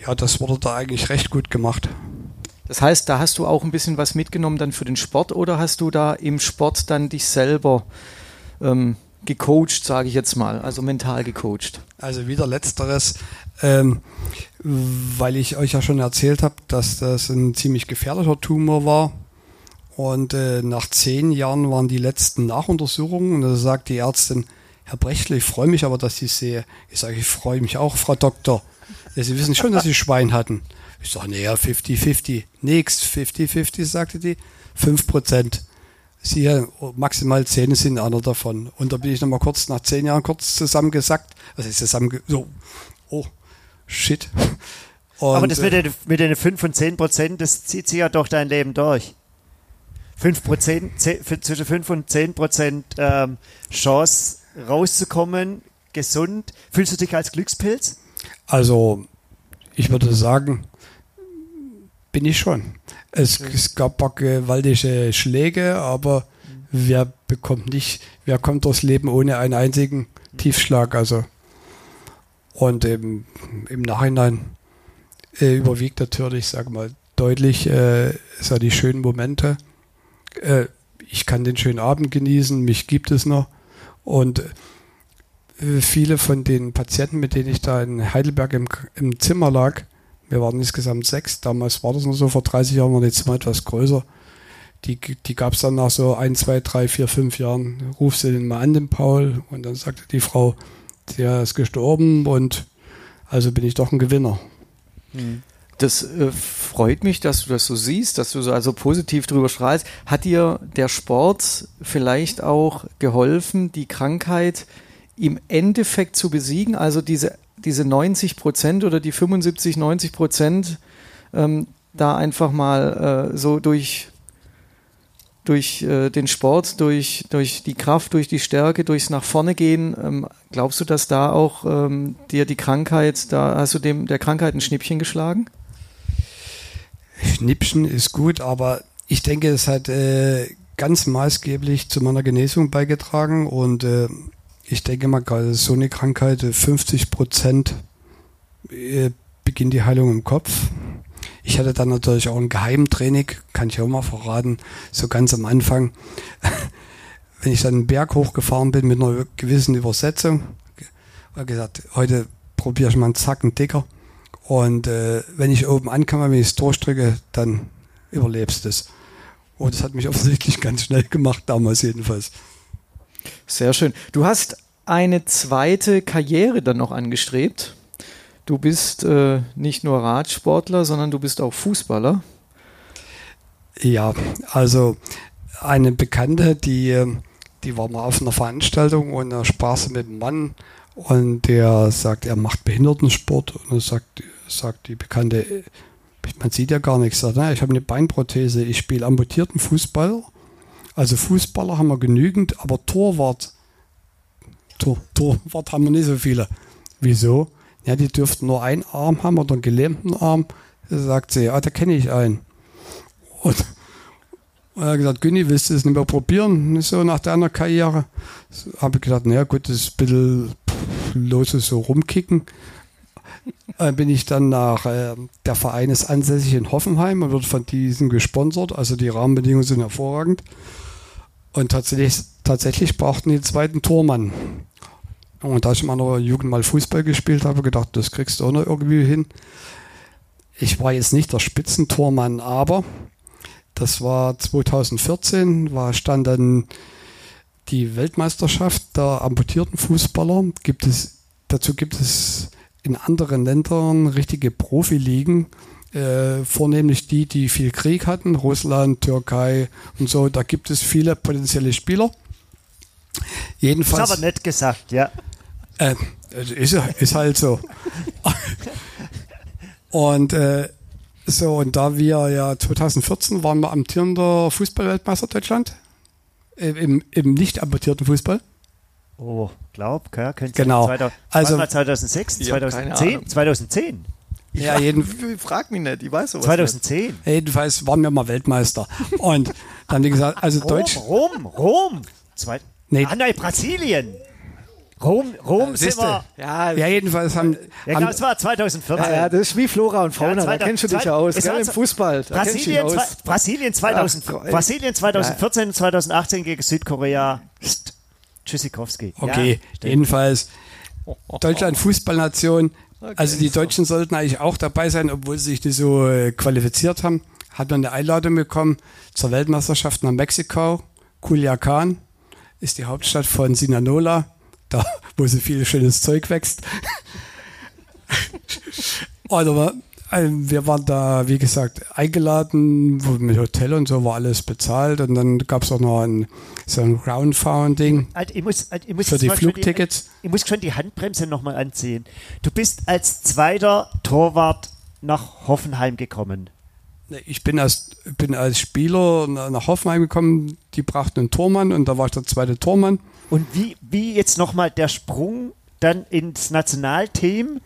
ja, das wurde da eigentlich recht gut gemacht. Das heißt, da hast du auch ein bisschen was mitgenommen dann für den Sport oder hast du da im Sport dann dich selber ähm, gecoacht, sage ich jetzt mal, also mental gecoacht? Also wieder letzteres, ähm, weil ich euch ja schon erzählt habe, dass das ein ziemlich gefährlicher Tumor war. Und äh, nach zehn Jahren waren die letzten Nachuntersuchungen und da sagt die Ärztin, Herr Brechtle, ich freue mich aber, dass ich sehe. Ich sage, ich freue mich auch, Frau Doktor. Ja, Sie wissen schon, dass Sie Schwein hatten. Ich sage, naja, 50-50. Nächst 50-50, sagte die. 5 Prozent. Sie maximal 10 sind einer davon. Und da bin ich nochmal kurz nach 10 Jahren kurz zusammengesackt. Ist zusammen, so, oh, shit. Und, aber das mit den, mit den 5 und 10 Prozent, das zieht sich ja doch dein Leben durch. 5 Prozent, zwischen 5 und 10 Prozent ähm, Chance rauszukommen, gesund. Fühlst du dich als Glückspilz? Also, ich würde sagen, bin ich schon. Es, es gab ein paar gewaltige Schläge, aber wer bekommt nicht, wer kommt durchs Leben ohne einen einzigen Tiefschlag? Also, und im, im Nachhinein äh, überwiegt natürlich, sag mal, deutlich äh, so die schönen Momente. Äh, ich kann den schönen Abend genießen, mich gibt es noch. Und äh, viele von den Patienten, mit denen ich da in Heidelberg im, im Zimmer lag, wir waren insgesamt sechs, damals war das nur so, vor 30 Jahren waren die Zimmer etwas größer. Die, die gab es dann nach so ein, zwei, drei, vier, fünf Jahren. Ruf sie den mal an, den Paul. Und dann sagte die Frau, der ist gestorben und also bin ich doch ein Gewinner. Mhm. Das äh, freut mich, dass du das so siehst, dass du so also positiv drüber strahlst. Hat dir der Sport vielleicht auch geholfen, die Krankheit im Endeffekt zu besiegen? Also diese, diese 90 Prozent oder die 75, 90 Prozent ähm, da einfach mal äh, so durch durch äh, den Sport, durch, durch die Kraft, durch die Stärke, durchs nach vorne gehen. Ähm, glaubst du, dass da auch ähm, dir die Krankheit, da hast du dem der Krankheit ein Schnippchen geschlagen? Schnippchen ist gut, aber ich denke, es hat äh, ganz maßgeblich zu meiner Genesung beigetragen und äh, ich denke mal gerade so eine Krankheit, 50 äh, Prozent äh, beginnt die Heilung im Kopf. Ich hatte dann natürlich auch ein Geheimtraining, kann ich auch mal verraten, so ganz am Anfang. Wenn ich dann einen Berg hochgefahren bin mit einer gewissen Übersetzung, habe gesagt, heute probiere ich mal einen Zacken dicker. Und äh, wenn ich oben ankomme, wenn ich es durchdrücke, dann überlebst es. Und das hat mich offensichtlich ganz schnell gemacht, damals jedenfalls. Sehr schön. Du hast eine zweite Karriere dann noch angestrebt. Du bist äh, nicht nur Radsportler, sondern du bist auch Fußballer. Ja, also eine Bekannte, die, die war mal auf einer Veranstaltung und da sprach sie mit einem Mann und der sagt, er macht Behindertensport und er sagt, sagt die Bekannte, man sieht ja gar nichts. Sagt, ich habe eine Beinprothese, ich spiele amputierten Fußball. Also Fußballer haben wir genügend, aber Torwart, Tor, Torwart haben wir nicht so viele. Wieso? Ja, die dürften nur einen Arm haben oder einen gelähmten Arm. Da sagt sie, ja, da kenne ich einen. Und, er hat gesagt, Günni, willst du es nicht mehr probieren? So nach deiner Karriere. So, habe ich gedacht, naja, gut, das ist ein bisschen loses so rumkicken äh, bin ich dann nach, äh, der Verein ist ansässig in Hoffenheim und wird von diesem gesponsert. Also die Rahmenbedingungen sind hervorragend. Und tatsächlich, tatsächlich brauchten die einen zweiten Tormann. Und da ich in meiner Jugend mal Fußball gespielt habe, gedacht, das kriegst du auch noch irgendwie hin. Ich war jetzt nicht der Spitzentormann, aber das war 2014, war, stand dann die Weltmeisterschaft der amputierten Fußballer. Gibt es, dazu gibt es in anderen Ländern richtige Profiligen, äh, vornehmlich die, die viel Krieg hatten, Russland, Türkei und so. Da gibt es viele potenzielle Spieler. Jedenfalls. Ist aber nett gesagt, ja. Äh, ist, ist halt so. und äh, so, und da wir ja 2014 waren wir amtierender Fußballweltmeister Deutschland. Im, im nicht amputierten Fußball. Oh, glaub, ja, könnte Genau. sein. 2000, Also- also 2006, Ich hab keine 2010, 2010, Ja, jeden, Frag mich nicht, ich weiß sowas 2010. jedenfalls waren wir mal Weltmeister. Und dann haben die gesagt, also Rom, Deutsch. Rom, Rom. Zwei, Nee. Ah nein, Brasilien. Rom, Rom sind wir. Ja, Ja, jedenfalls haben, Ja, haben genau, es war 2014. ja, ja, das ist wie Flora und Fauna, Ja, da zweiter- kennst du dich zweit- aus, gell, im Fußball. Da Brasilien, aus. zwei, Brasilien, 2000, Ach. Brasilien 2014 und 2018 gegen Südkorea. Psst. Tschüssikowski. Okay, Ja, jedenfalls Deutschland Fußballnation. Also die Deutschen sollten eigentlich auch dabei sein, obwohl sie sich nicht so äh, qualifiziert haben. Hat man eine Einladung bekommen zur Weltmeisterschaft nach Mexiko. Culiacan ist die Hauptstadt von Sinaloa, da wo so viel schönes Zeug wächst. Oder wir waren da, wie gesagt, eingeladen, mit Hotel und so war alles bezahlt. Und dann gab es auch noch ein, so ein Crowdfunding Halt, ich muss, halt, ich muss für die mal schon Flugtickets. Ich muss schon die Handbremse nochmal anziehen. Du bist als zweiter Torwart nach Hoffenheim gekommen. Ich bin als, bin als Spieler na- nach Hoffenheim gekommen, die brachten einen Tormann und da war ich der zweite Tormann. Und wie, wie jetzt nochmal der Sprung dann ins Nationalteam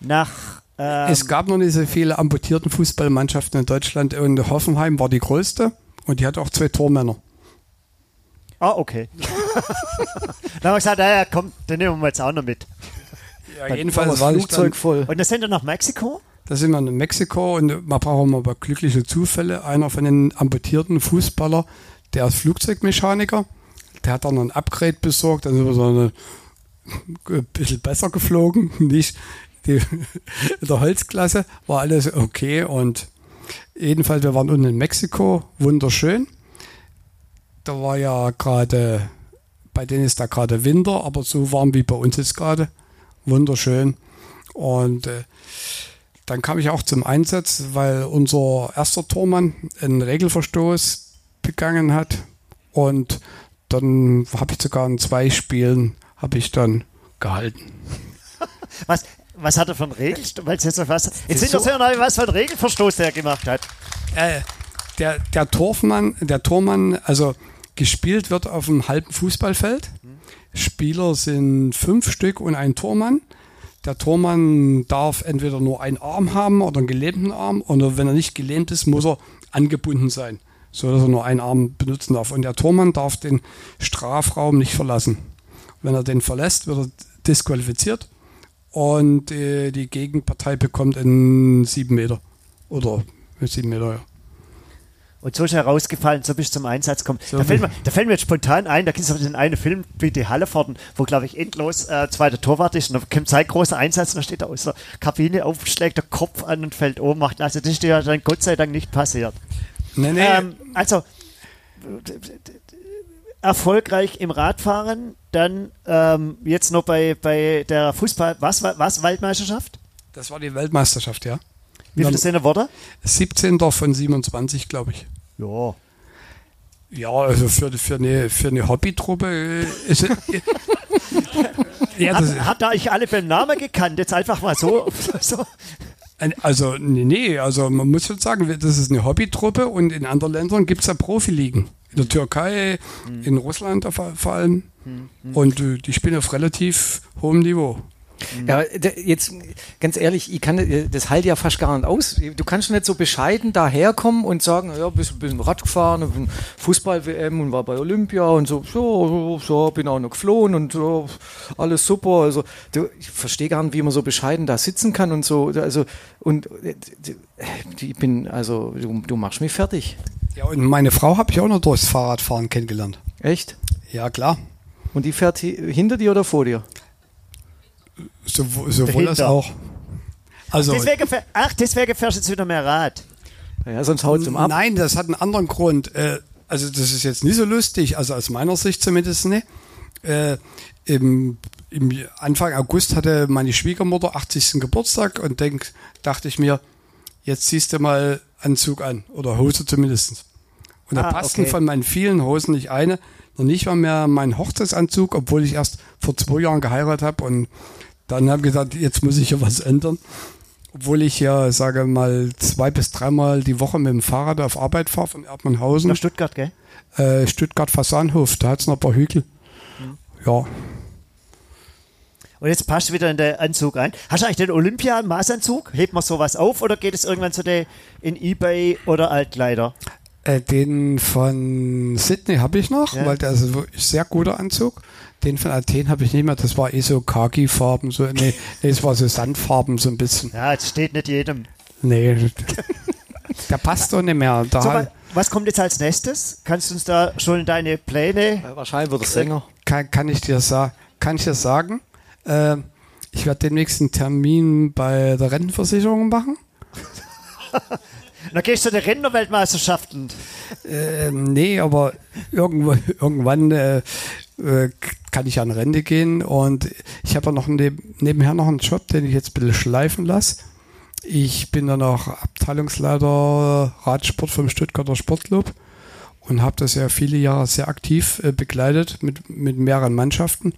nach. Ähm, es gab noch nicht so viele amputierten Fußballmannschaften in Deutschland und Hoffenheim war die größte und die hat auch zwei Tormänner. ah, okay. dann haben wir gesagt, naja, komm, den nehmen wir jetzt auch noch mit. Ja, das jedenfalls war ich Flugzeug dann, voll. Und dann sind wir nach Mexiko. da sind wir in Mexiko und man braucht immer aber glückliche Zufälle. Einer von den amputierten Fußballer, der ist Flugzeugmechaniker, der hat dann ein Upgrade besorgt, dann sind wir so eine, ein bisschen besser geflogen, nicht die, in der Holzklasse, war alles okay und jedenfalls, wir waren unten in Mexiko, wunderschön. Da war ja gerade, bei denen ist da gerade Winter, aber so warm wie bei uns jetzt gerade, wunderschön. Und äh, dann kam ich auch zum Einsatz, weil unser erster Tormann einen Regelverstoß begangen hat. Und dann habe ich sogar in zwei Spielen habe ich dann gehalten. Was, was hat er für einen Regelverstoß? Weil jetzt was. Jetzt so- interessiert mich, was für einen Regelverstoß der gemacht hat. Äh, der, der Tormann, der Tormann, also gespielt wird auf einem halben Fußballfeld. Spieler sind fünf Stück und ein Tormann. Der Tormann darf entweder nur einen Arm haben oder einen gelähmten Arm. Oder wenn er nicht gelähmt ist, muss er angebunden sein, so dass er nur einen Arm benutzen darf. Und der Tormann darf den Strafraum nicht verlassen. Wenn er den verlässt, wird er disqualifiziert und äh, die Gegenpartei bekommt einen sieben Meter. Oder sieben Meter, ja. Und so ist er rausgefallen, so bist du zum Einsatz gekommen. So da, fällt mir, da fällt mir jetzt spontan ein, da gibt es den einen Film, wie die Halleforten, wo, glaube ich, endlos äh, zweiter Torwart ist und da kommt sein großer Einsatz und da steht er aus der Kabine auf, schlägt der Kopf an und fällt Ohnmacht. Also das ist dir ja dann Gott sei Dank nicht passiert. Nee, nee. Ähm, also erfolgreich im Radfahren, dann ähm, jetzt noch bei, bei der Fußball, was, was, Waldmeisterschaft? das war die Weltmeisterschaft, ja. Wie viele sind Worte? 17. von 27, glaube ich. Ja. Ja, also für, für eine, für eine Hobbytruppe äh, ja, das, Hat, hat da ich alle beim Namen gekannt, jetzt einfach mal so. so. also, nee, nee, also man muss schon sagen, das ist eine Hobbytruppe und in anderen Ländern gibt es ja Profiligen. In der Türkei, in Russland auf, vor allem. Und äh, die spielen auf relativ hohem Niveau. Ja, jetzt ganz ehrlich, ich kann äh, das halt ja fast gar nicht aus. Du kannst nicht so bescheiden daherkommen und sagen, ja, bist ein bisschen Rad gefahren bin Fußball-WM und war bei Olympia und so, so, so, bin auch noch geflohen und so, alles super. Also, du, ich verstehe gar nicht, wie man so bescheiden da sitzen kann und so. Also, und äh, d- ich bin, also, du, du machst mich fertig. Ja, und meine Frau habe ich auch noch durchs Fahrradfahren kennengelernt. Echt? Ja, klar. Und die fährt hi- hinter dir oder vor dir? Sow sowohl als auch. Also, ach, deswegen fährst du jetzt wieder mehr Rad. Ja, sonst haut zum ab. Nein, das hat einen anderen Grund. Äh, also das ist jetzt nicht so lustig, also aus meiner Sicht zumindest nicht. Äh, im, im Anfang August hatte meine Schwiegermutter 80. Geburtstag und denk, dachte ich mir, jetzt ziehst du mal Anzug an oder Hose zumindest. Und da Ah, passten okay. von meinen vielen Hosen nicht eine, noch nicht mal mehr mein Hochzeitsanzug, obwohl ich erst vor zwei Jahren geheiratet habe und dann habe ich gesagt, jetzt muss ich hier was ändern. Obwohl ich ja, sage mal, zwei bis dreimal die Woche mit dem Fahrrad auf Arbeit fahre von Erdmannhausen, Nach Stuttgart, gell? äh, Stuttgart-Fasanhof, da hat's noch ein paar Hügel. Ja, Und jetzt passt wieder in den Anzug ein. Hast du eigentlich den Olympia-Maßanzug? Hebt man sowas auf oder geht es irgendwann zu der in Ebay oder Altkleider? Äh, den von Sydney habe ich noch, Ja. weil der ist ein sehr guter Anzug. Den von Athen habe ich nicht mehr. Das war eh so Khaki-Farben, so, nee, nee, es war so Sandfarben so ein bisschen. Ja, jetzt steht nicht jedem. Nee, der passt doch nicht mehr. Da So, wa- was kommt jetzt als nächstes? Kannst du uns da schon deine Pläne? Äh, Wahrscheinlich wird er Sänger. kann, kann ich dir sa kann ich dir sagen, äh, ich werde demnächst einen Termin bei der Rentenversicherung machen. Dann gehst du zu den Rentnerweltmeisterschaften. Ähm, nee, aber irgendwo, irgendwann äh, äh, kann ich an Rente gehen und ich habe noch neb nebenher noch einen Job, den ich jetzt ein bisschen schleifen lasse. Ich bin dann auch Abteilungsleiter Radsport vom Stuttgarter Sportclub und habe das ja viele Jahre sehr aktiv äh, begleitet mit, mit mehreren Mannschaften.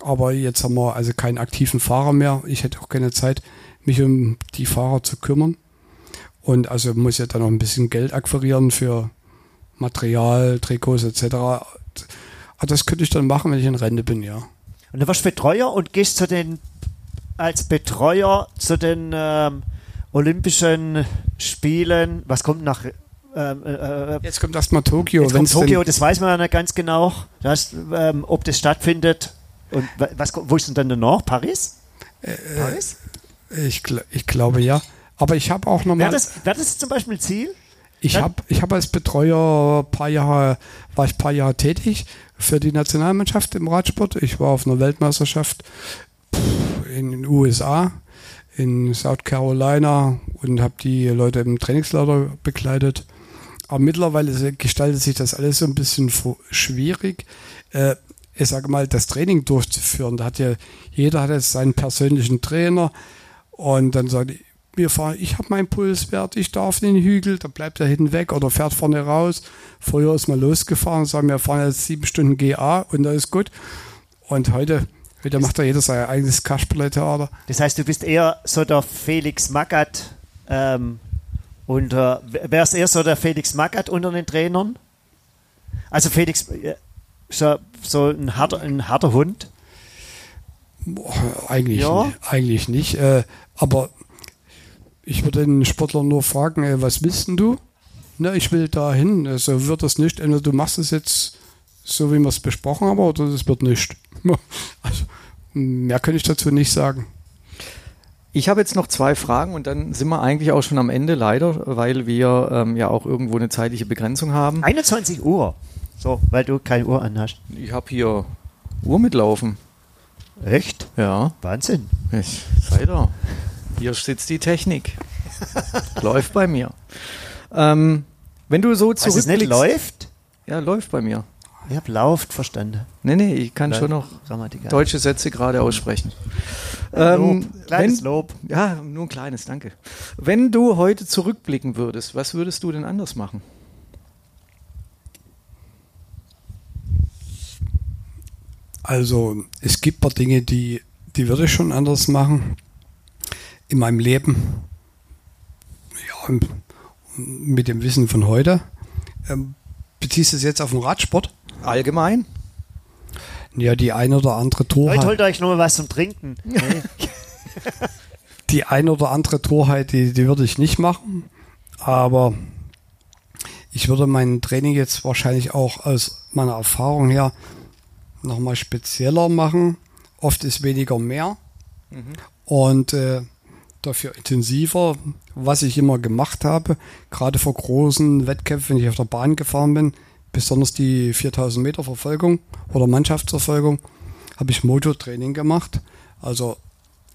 Aber jetzt haben wir also keinen aktiven Fahrer mehr. Ich hätte auch keine Zeit, mich um die Fahrer zu kümmern. Und also muss ja dann noch ein bisschen Geld akquirieren für Material, Trikots etc. Aber das könnte ich dann machen, wenn ich in Rente bin, ja. Und du Betreuer und gehst zu den als Betreuer zu den ähm, Olympischen Spielen. Was kommt nach ähm, äh, äh, Jetzt kommt erstmal Tokio. Jetzt kommt Tokio, das weiß man ja nicht ganz genau, das, ähm, ob das stattfindet. Und wa- was, kommt- wo ist denn dann danach? Paris? Äh, Paris? Ich, gl- ich glaube ja. Aber ich habe auch Wäre nochmal. das, wär das zum Beispiel Ziel? Ich habe ich hab als Betreuer ein paar Jahre, war ich ein paar Jahre tätig für die Nationalmannschaft im Radsport. Ich war auf einer Weltmeisterschaft in den USA, in South Carolina und habe die Leute im Trainingslager begleitet. Aber mittlerweile gestaltet sich das alles so ein bisschen schwierig. Äh, ich sage mal, das Training durchzuführen. Da hat ja jeder hat jetzt seinen persönlichen Trainer und dann sagt wir fahren, ich habe meinen Pulswert, ich darf den Hügel, da bleibt er hinten weg oder fährt vorne raus. Früher ist man losgefahren, sagen wir fahren jetzt sieben Stunden GA und das ist gut. Und heute, heute macht ja jeder sein eigenes Kasperle-Theater. Das heißt, du bist eher so der Felix Magath ähm, unter, wärst eher so der Felix Magath unter den Trainern? Also Felix, äh, so, so ein, harter, ein harter Hund? Eigentlich, Ja. eigentlich nicht. Äh, aber ich würde den Sportler nur fragen, äh, was willst denn du? Na, ich will dahin. Also wird das nicht. Entweder du machst es jetzt so, wie wir es besprochen haben, oder das wird nicht. Also, mehr kann ich dazu nicht sagen. Ich habe jetzt noch zwei Fragen und dann sind wir eigentlich auch schon am Ende, leider, weil wir ähm, ja auch irgendwo eine zeitliche Begrenzung haben. 21 Uhr. So, weil du keine Uhr anhast. Ich habe hier Uhr mitlaufen. Echt? Ja, Wahnsinn. ich, sei da. Hier sitzt die Technik. läuft bei mir. Ähm, wenn du so Was es nicht zurückblickst. läuft? Ja, läuft bei mir. Ich habe lauft verstanden. Nee, nee, ich kann schon noch deutsche Sätze gerade aussprechen. Lob. Ähm, Kleines wenn, Lob. Ja, nur ein kleines, danke. Wenn du heute zurückblicken würdest, was würdest du denn anders machen? Also, es gibt ein paar Dinge, die, die würde ich schon anders machen in meinem Leben. Ja, mit dem Wissen von heute. Ähm, beziehst du es jetzt auf den Radsport? Allgemein? Ja, die ein oder andere Torheit. Heute holt euch noch mal was zum Trinken. die ein oder andere Torheit, die, die würde ich nicht machen. Aber ich würde mein Training jetzt wahrscheinlich auch aus meiner Erfahrung her nochmal spezieller machen. Oft ist weniger mehr. Und äh, dafür intensiver, was ich immer gemacht habe, gerade vor großen Wettkämpfen, wenn ich auf der Bahn gefahren bin, besonders die 4000 Meter Verfolgung oder Mannschaftsverfolgung, habe ich Motortraining gemacht. Also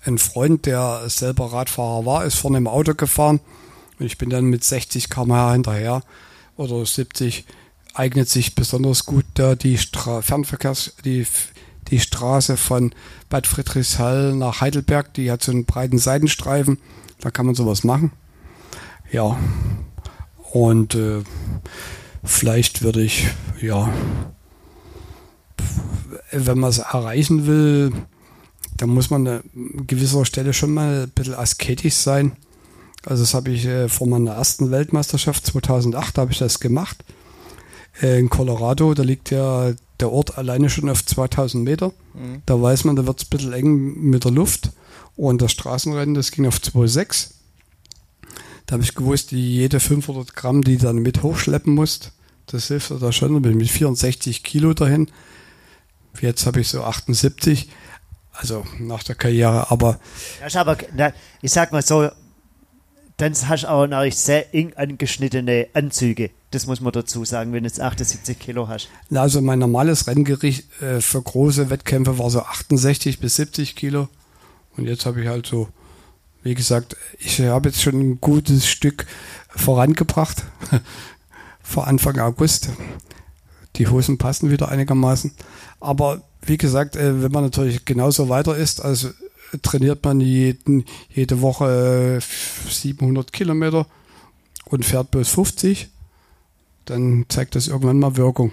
ein Freund, der selber Radfahrer war, ist vorne im Auto gefahren und ich bin dann mit 60 km/h hinterher oder 70 eignet sich besonders gut da die Stra Fernverkehrs die die Straße von Bad Friedrichshall nach Heidelberg, die hat so einen breiten Seitenstreifen. Da kann man sowas machen. Ja. Und äh, vielleicht würde ich, ja, wenn man es erreichen will, dann muss man an gewisser Stelle schon mal ein bisschen asketisch sein. Also das habe ich äh, vor meiner ersten Weltmeisterschaft 2008 habe ich das gemacht. Äh, in Colorado, da liegt ja der Ort alleine schon auf 2000 Meter. Mhm. Da weiß man, da wird es ein bisschen eng mit der Luft. Und das Straßenrennen, das ging auf 2,6. Da habe ich gewusst, die jede 500 Gramm, die dann mit hochschleppen musst, das hilft da schon. Da bin ich mit 64 Kilo dahin. Jetzt habe ich so 78, also nach der Karriere, aber. Das ist aber, ich sag mal so, dann hast du auch noch sehr eng angeschnittene Anzüge. Das muss man dazu sagen, wenn du jetzt 78 Kilo hast. Also mein normales Renngericht äh, für große Wettkämpfe war so 68 bis 70 Kilo. Und jetzt habe ich halt so, wie gesagt, ich habe jetzt schon ein gutes Stück vorangebracht. Vor Anfang August. Die Hosen passen wieder einigermaßen. Aber wie gesagt, äh, wenn man natürlich genauso weiter ist, also trainiert man jeden, jede Woche 700 Kilometer und fährt bloß 50, dann zeigt das irgendwann mal Wirkung.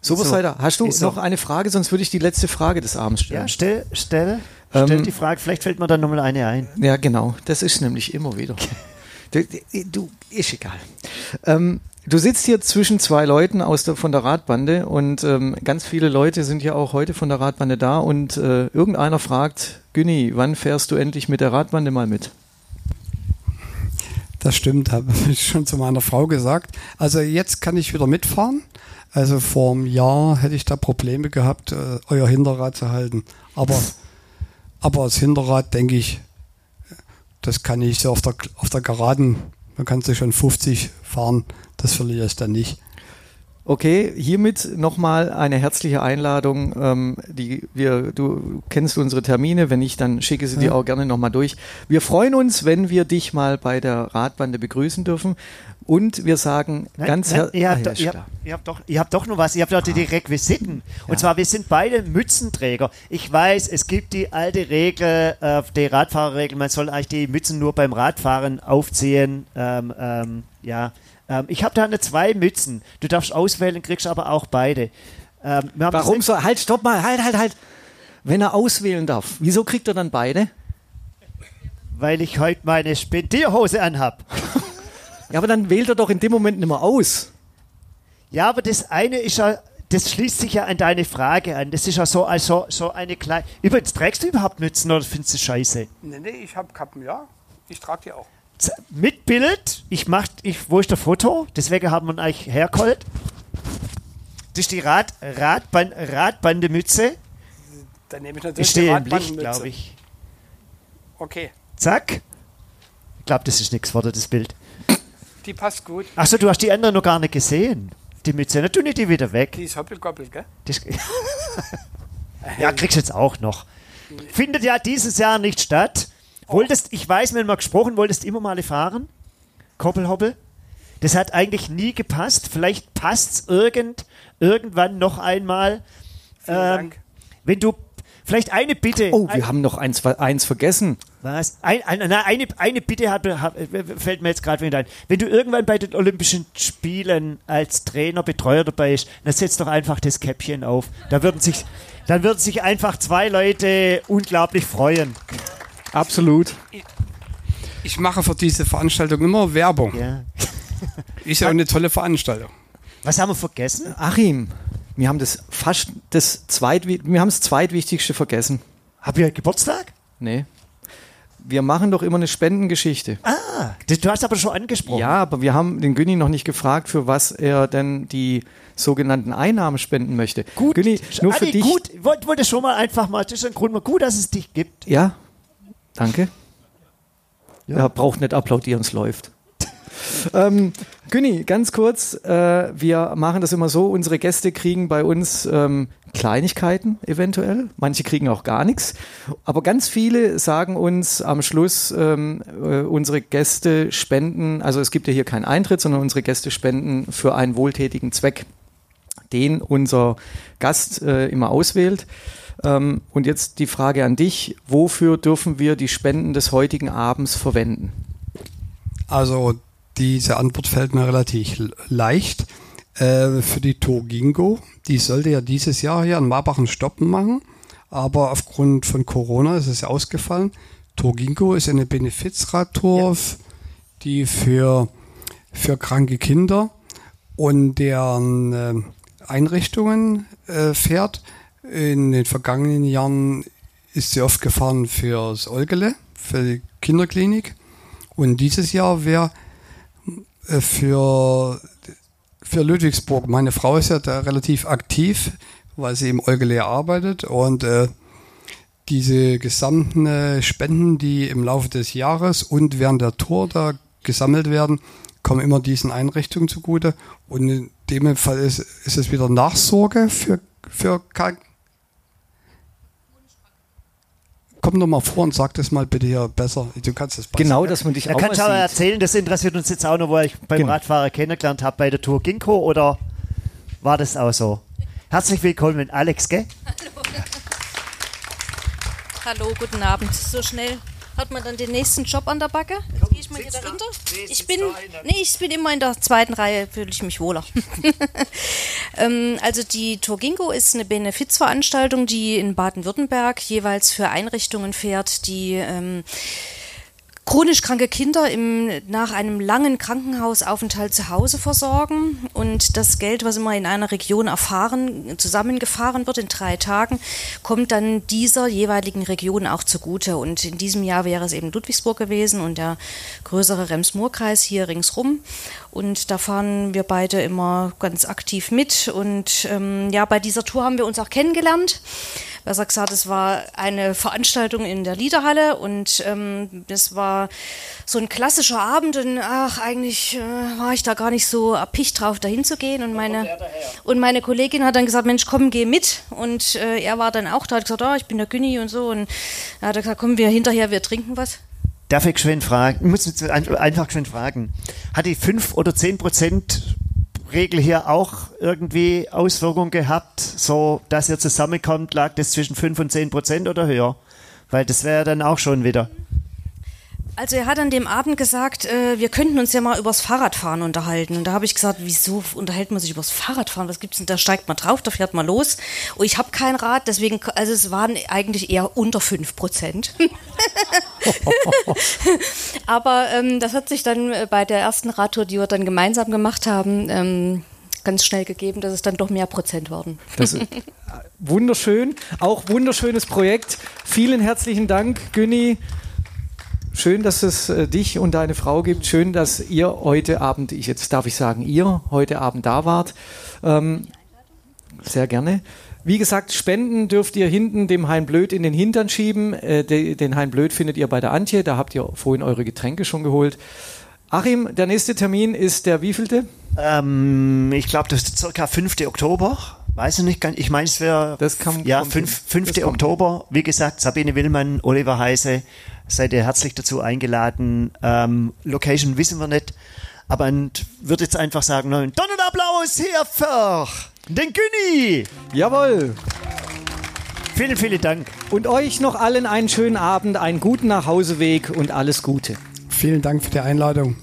So, was so, weiter. Hast du noch eine Frage? Sonst würde ich die letzte Frage des Abends stellen. Ja, stell, stell, stell ähm, die Frage. Vielleicht fällt mir dann nochmal eine ein. Ja, genau. Das ist nämlich immer wieder. du, du ist egal. Ähm, Du sitzt hier zwischen zwei Leuten aus der, von der Radbande und ähm, ganz viele Leute sind ja auch heute von der Radbande da und äh, irgendeiner fragt, Günni, wann fährst du endlich mit der Radbande mal mit? Das stimmt, habe ich schon zu meiner Frau gesagt. Also jetzt kann ich wieder mitfahren. Also vor einem Jahr hätte ich da Probleme gehabt, äh, euer Hinterrad zu halten. Aber, aber das Hinterrad, denke ich, das kann ich so auf der, auf der Geraden, man kann sich schon 50 fahren das verliere ich dann nicht. Okay, hiermit nochmal eine herzliche Einladung. Ähm, die wir, du kennst unsere Termine, wenn nicht, dann schicke sie ja. dir auch gerne nochmal durch. Wir freuen uns, wenn wir dich mal bei der Radbande begrüßen dürfen. Und wir sagen nein, ganz herzlich. Ihr, habt, ah, ja, ihr, habt, ihr, habt doch, ihr habt doch noch was, ihr habt doch die ah. Requisiten. Und ja. zwar, wir sind beide Mützenträger. Ich weiß, es gibt die alte Regel, äh, die Radfahrerregel, man soll eigentlich die Mützen nur beim Radfahren aufziehen. Ähm, ähm, ja, ähm, ich habe da eine zwei Mützen. Du darfst auswählen, kriegst aber auch beide. Ähm, Warum so? Halt, stopp mal, halt, halt, halt. Wenn er auswählen darf, wieso kriegt er dann beide? Weil ich heute meine Spendierhose anhab. ja, aber dann wählt er doch in dem Moment nicht mehr aus. Ja, aber das eine ist ja, das schließt sich ja an deine Frage an. Das ist ja so, also, so eine kleine. Übrigens, trägst du überhaupt Mützen oder findest du scheiße? Nee, nee, ich habe Kappen, ja. Ich trage die auch mit Bild. Ich mach, ich, wo ist der Foto? Deswegen haben wir eigentlich hergeholt. Das ist die Rad, Radband, Radbandemütze. Dann nehme ich natürlich ich stehe im Licht, glaube ich. Okay. Zack. Ich glaube, das ist nichts vor das Bild. Die passt gut. Achso, du hast die anderen noch gar nicht gesehen. Die Mütze, na, tu nicht die wieder weg. Die ist hoppelgoppelt, gell? Das, ja, kriegst du jetzt auch noch. Findet ja dieses Jahr nicht statt. Wolltest, ich weiß, wenn wir gesprochen, wolltest immer mal fahren? Koppelhoppel? Das hat eigentlich nie gepasst. Vielleicht passt es irgend, irgendwann noch einmal. Vielen ähm, Dank. Wenn du Vielleicht eine Bitte. Oh, wir ein, haben noch eins, eins vergessen. Was? Ein, ein, eine, eine Bitte hat, hat, fällt mir jetzt gerade wieder ein. Wenn du irgendwann bei den Olympischen Spielen als Trainer, Betreuer dabei bist, dann setz doch einfach das Käppchen auf. Da würden sich, dann würden sich einfach zwei Leute unglaublich freuen. Absolut. Ich mache für diese Veranstaltung immer Werbung. Ja. Ist ja auch eine tolle Veranstaltung. Was haben wir vergessen? Achim, wir haben das fast das zweit, wir haben das zweitwichtigste vergessen. Habt ihr Geburtstag? Nee. Wir machen doch immer eine Spendengeschichte. Ah, du hast aber schon angesprochen. Ja, aber wir haben den Günni noch nicht gefragt, für was er denn die sogenannten Einnahmen spenden möchte. Gut, Günni, nur Adi, für dich. Gut, wollte schon mal einfach mal, das ist ein Grund mal gut, dass es dich gibt. Ja, Danke. Ja. Er braucht nicht applaudieren, es läuft. ähm, Günni, ganz kurz, äh, wir machen das immer so, unsere Gäste kriegen bei uns ähm, Kleinigkeiten eventuell, manche kriegen auch gar nichts, aber ganz viele sagen uns am Schluss, ähm, äh, unsere Gäste spenden, also es gibt ja hier keinen Eintritt, sondern unsere Gäste spenden für einen wohltätigen Zweck den unser Gast äh, immer auswählt. Ähm, und jetzt die Frage an dich, wofür dürfen wir die Spenden des heutigen Abends verwenden? Also diese Antwort fällt mir relativ leicht. Äh, für die Togingo, die sollte ja dieses Jahr hier an Marbachen stoppen machen, aber aufgrund von Corona ist es ausgefallen. Togingo ist eine Benefizradtour, ja. die für, für kranke Kinder und deren äh, Einrichtungen äh, fährt. In den vergangenen Jahren ist sie oft gefahren fürs Olgele, für die Kinderklinik. Und dieses Jahr wäre äh, für, für Ludwigsburg, meine Frau ist ja da relativ aktiv, weil sie im Olgele arbeitet und äh, diese gesamten äh, Spenden, die im Laufe des Jahres und während der Tour da gesammelt werden, kommen immer diesen Einrichtungen zugute. Und in dem Fall ist, ist es wieder Nachsorge für, für komm doch mal vor und sag das mal bitte hier besser. Du kannst das besser. Genau, dass man dich da auch kannst du aber erzählen, das interessiert uns jetzt auch noch, wo ich beim genau. Radfahrer kennengelernt habe bei der Tour Ginkgo oder war das auch so? Herzlich willkommen, Alex, gell? Hallo. Hallo, guten Abend. So schnell hat man dann den nächsten Job an der Backe. Jetzt gehe ich mal hier dahinter. Nee, ich bin, nee, ich bin immer in der zweiten Reihe, fühle ich mich wohler. ähm, also die Turgingo ist eine Benefizveranstaltung, die in Baden-Württemberg jeweils für Einrichtungen fährt, die ähm, chronisch kranke Kinder im, nach einem langen Krankenhausaufenthalt zu Hause versorgen und das Geld, was immer in einer Region erfahren, zusammengefahren wird in drei Tagen, kommt dann dieser jeweiligen Region auch zugute. Und in diesem Jahr wäre es eben Ludwigsburg gewesen und der größere Rems-Murr-Kreis hier ringsrum. Und da fahren wir beide immer ganz aktiv mit. Und ähm, ja, bei dieser Tour haben wir uns auch kennengelernt. Besser gesagt, es war eine Veranstaltung in der Liederhalle. Und ähm, das war so ein klassischer Abend. Und ach, eigentlich äh, war ich da gar nicht so erpicht drauf, dahin zu gehen und meine, und meine Kollegin hat dann gesagt, Mensch, komm, geh mit. Und äh, er war dann auch da, hat gesagt, oh, ich bin der Günni und so. Und er hat gesagt, komm, wir hinterher, wir trinken was. Darf ich schön fragen, ich muss einfach schön fragen, hat die 5 oder 10 Prozent Regel hier auch irgendwie Auswirkungen gehabt, so dass ihr zusammenkommt? Lag das zwischen 5 und 10 Prozent oder höher? Weil das wäre dann auch schon wieder. Also er hat an dem Abend gesagt, äh, wir könnten uns ja mal übers Fahrradfahren unterhalten. Und da habe ich gesagt, wieso unterhält man sich übers Fahrradfahren? Was gibt's denn? Da steigt man drauf, da fährt man los. Und ich habe kein Rad, deswegen, also es waren eigentlich eher unter 5 Prozent. Aber ähm, das hat sich dann äh, bei der ersten Radtour, die wir dann gemeinsam gemacht haben, ähm, ganz schnell gegeben, dass es dann doch mehr Prozent wurden. Das ist wunderschön, auch wunderschönes Projekt. Vielen herzlichen Dank, Günni. Schön, dass es äh, dich und deine Frau gibt. Schön, dass ihr heute Abend, ich jetzt darf ich sagen, ihr heute Abend da wart. Ähm, sehr gerne. Wie gesagt, Spenden dürft ihr hinten dem Hein Blöd in den Hintern schieben. Äh, de, den Hein Blöd findet ihr bei der Antje. Da habt ihr vorhin eure Getränke schon geholt. Achim, der nächste Termin ist der wievielte? Ähm, ich glaube, das ist circa 5. Oktober. Weiß ich nicht, ich meine, es wäre ja, 5. 5. Oktober. Wie gesagt, Sabine Willmann, Oliver Heise, seid ihr herzlich dazu eingeladen. Ähm, Location wissen wir nicht, aber ich würde jetzt einfach sagen, einen Donnerapplaus hier für den Günni. Jawohl. Vielen, vielen Dank. Und euch noch allen einen schönen Abend, einen guten Nachhauseweg und alles Gute. Vielen Dank für die Einladung.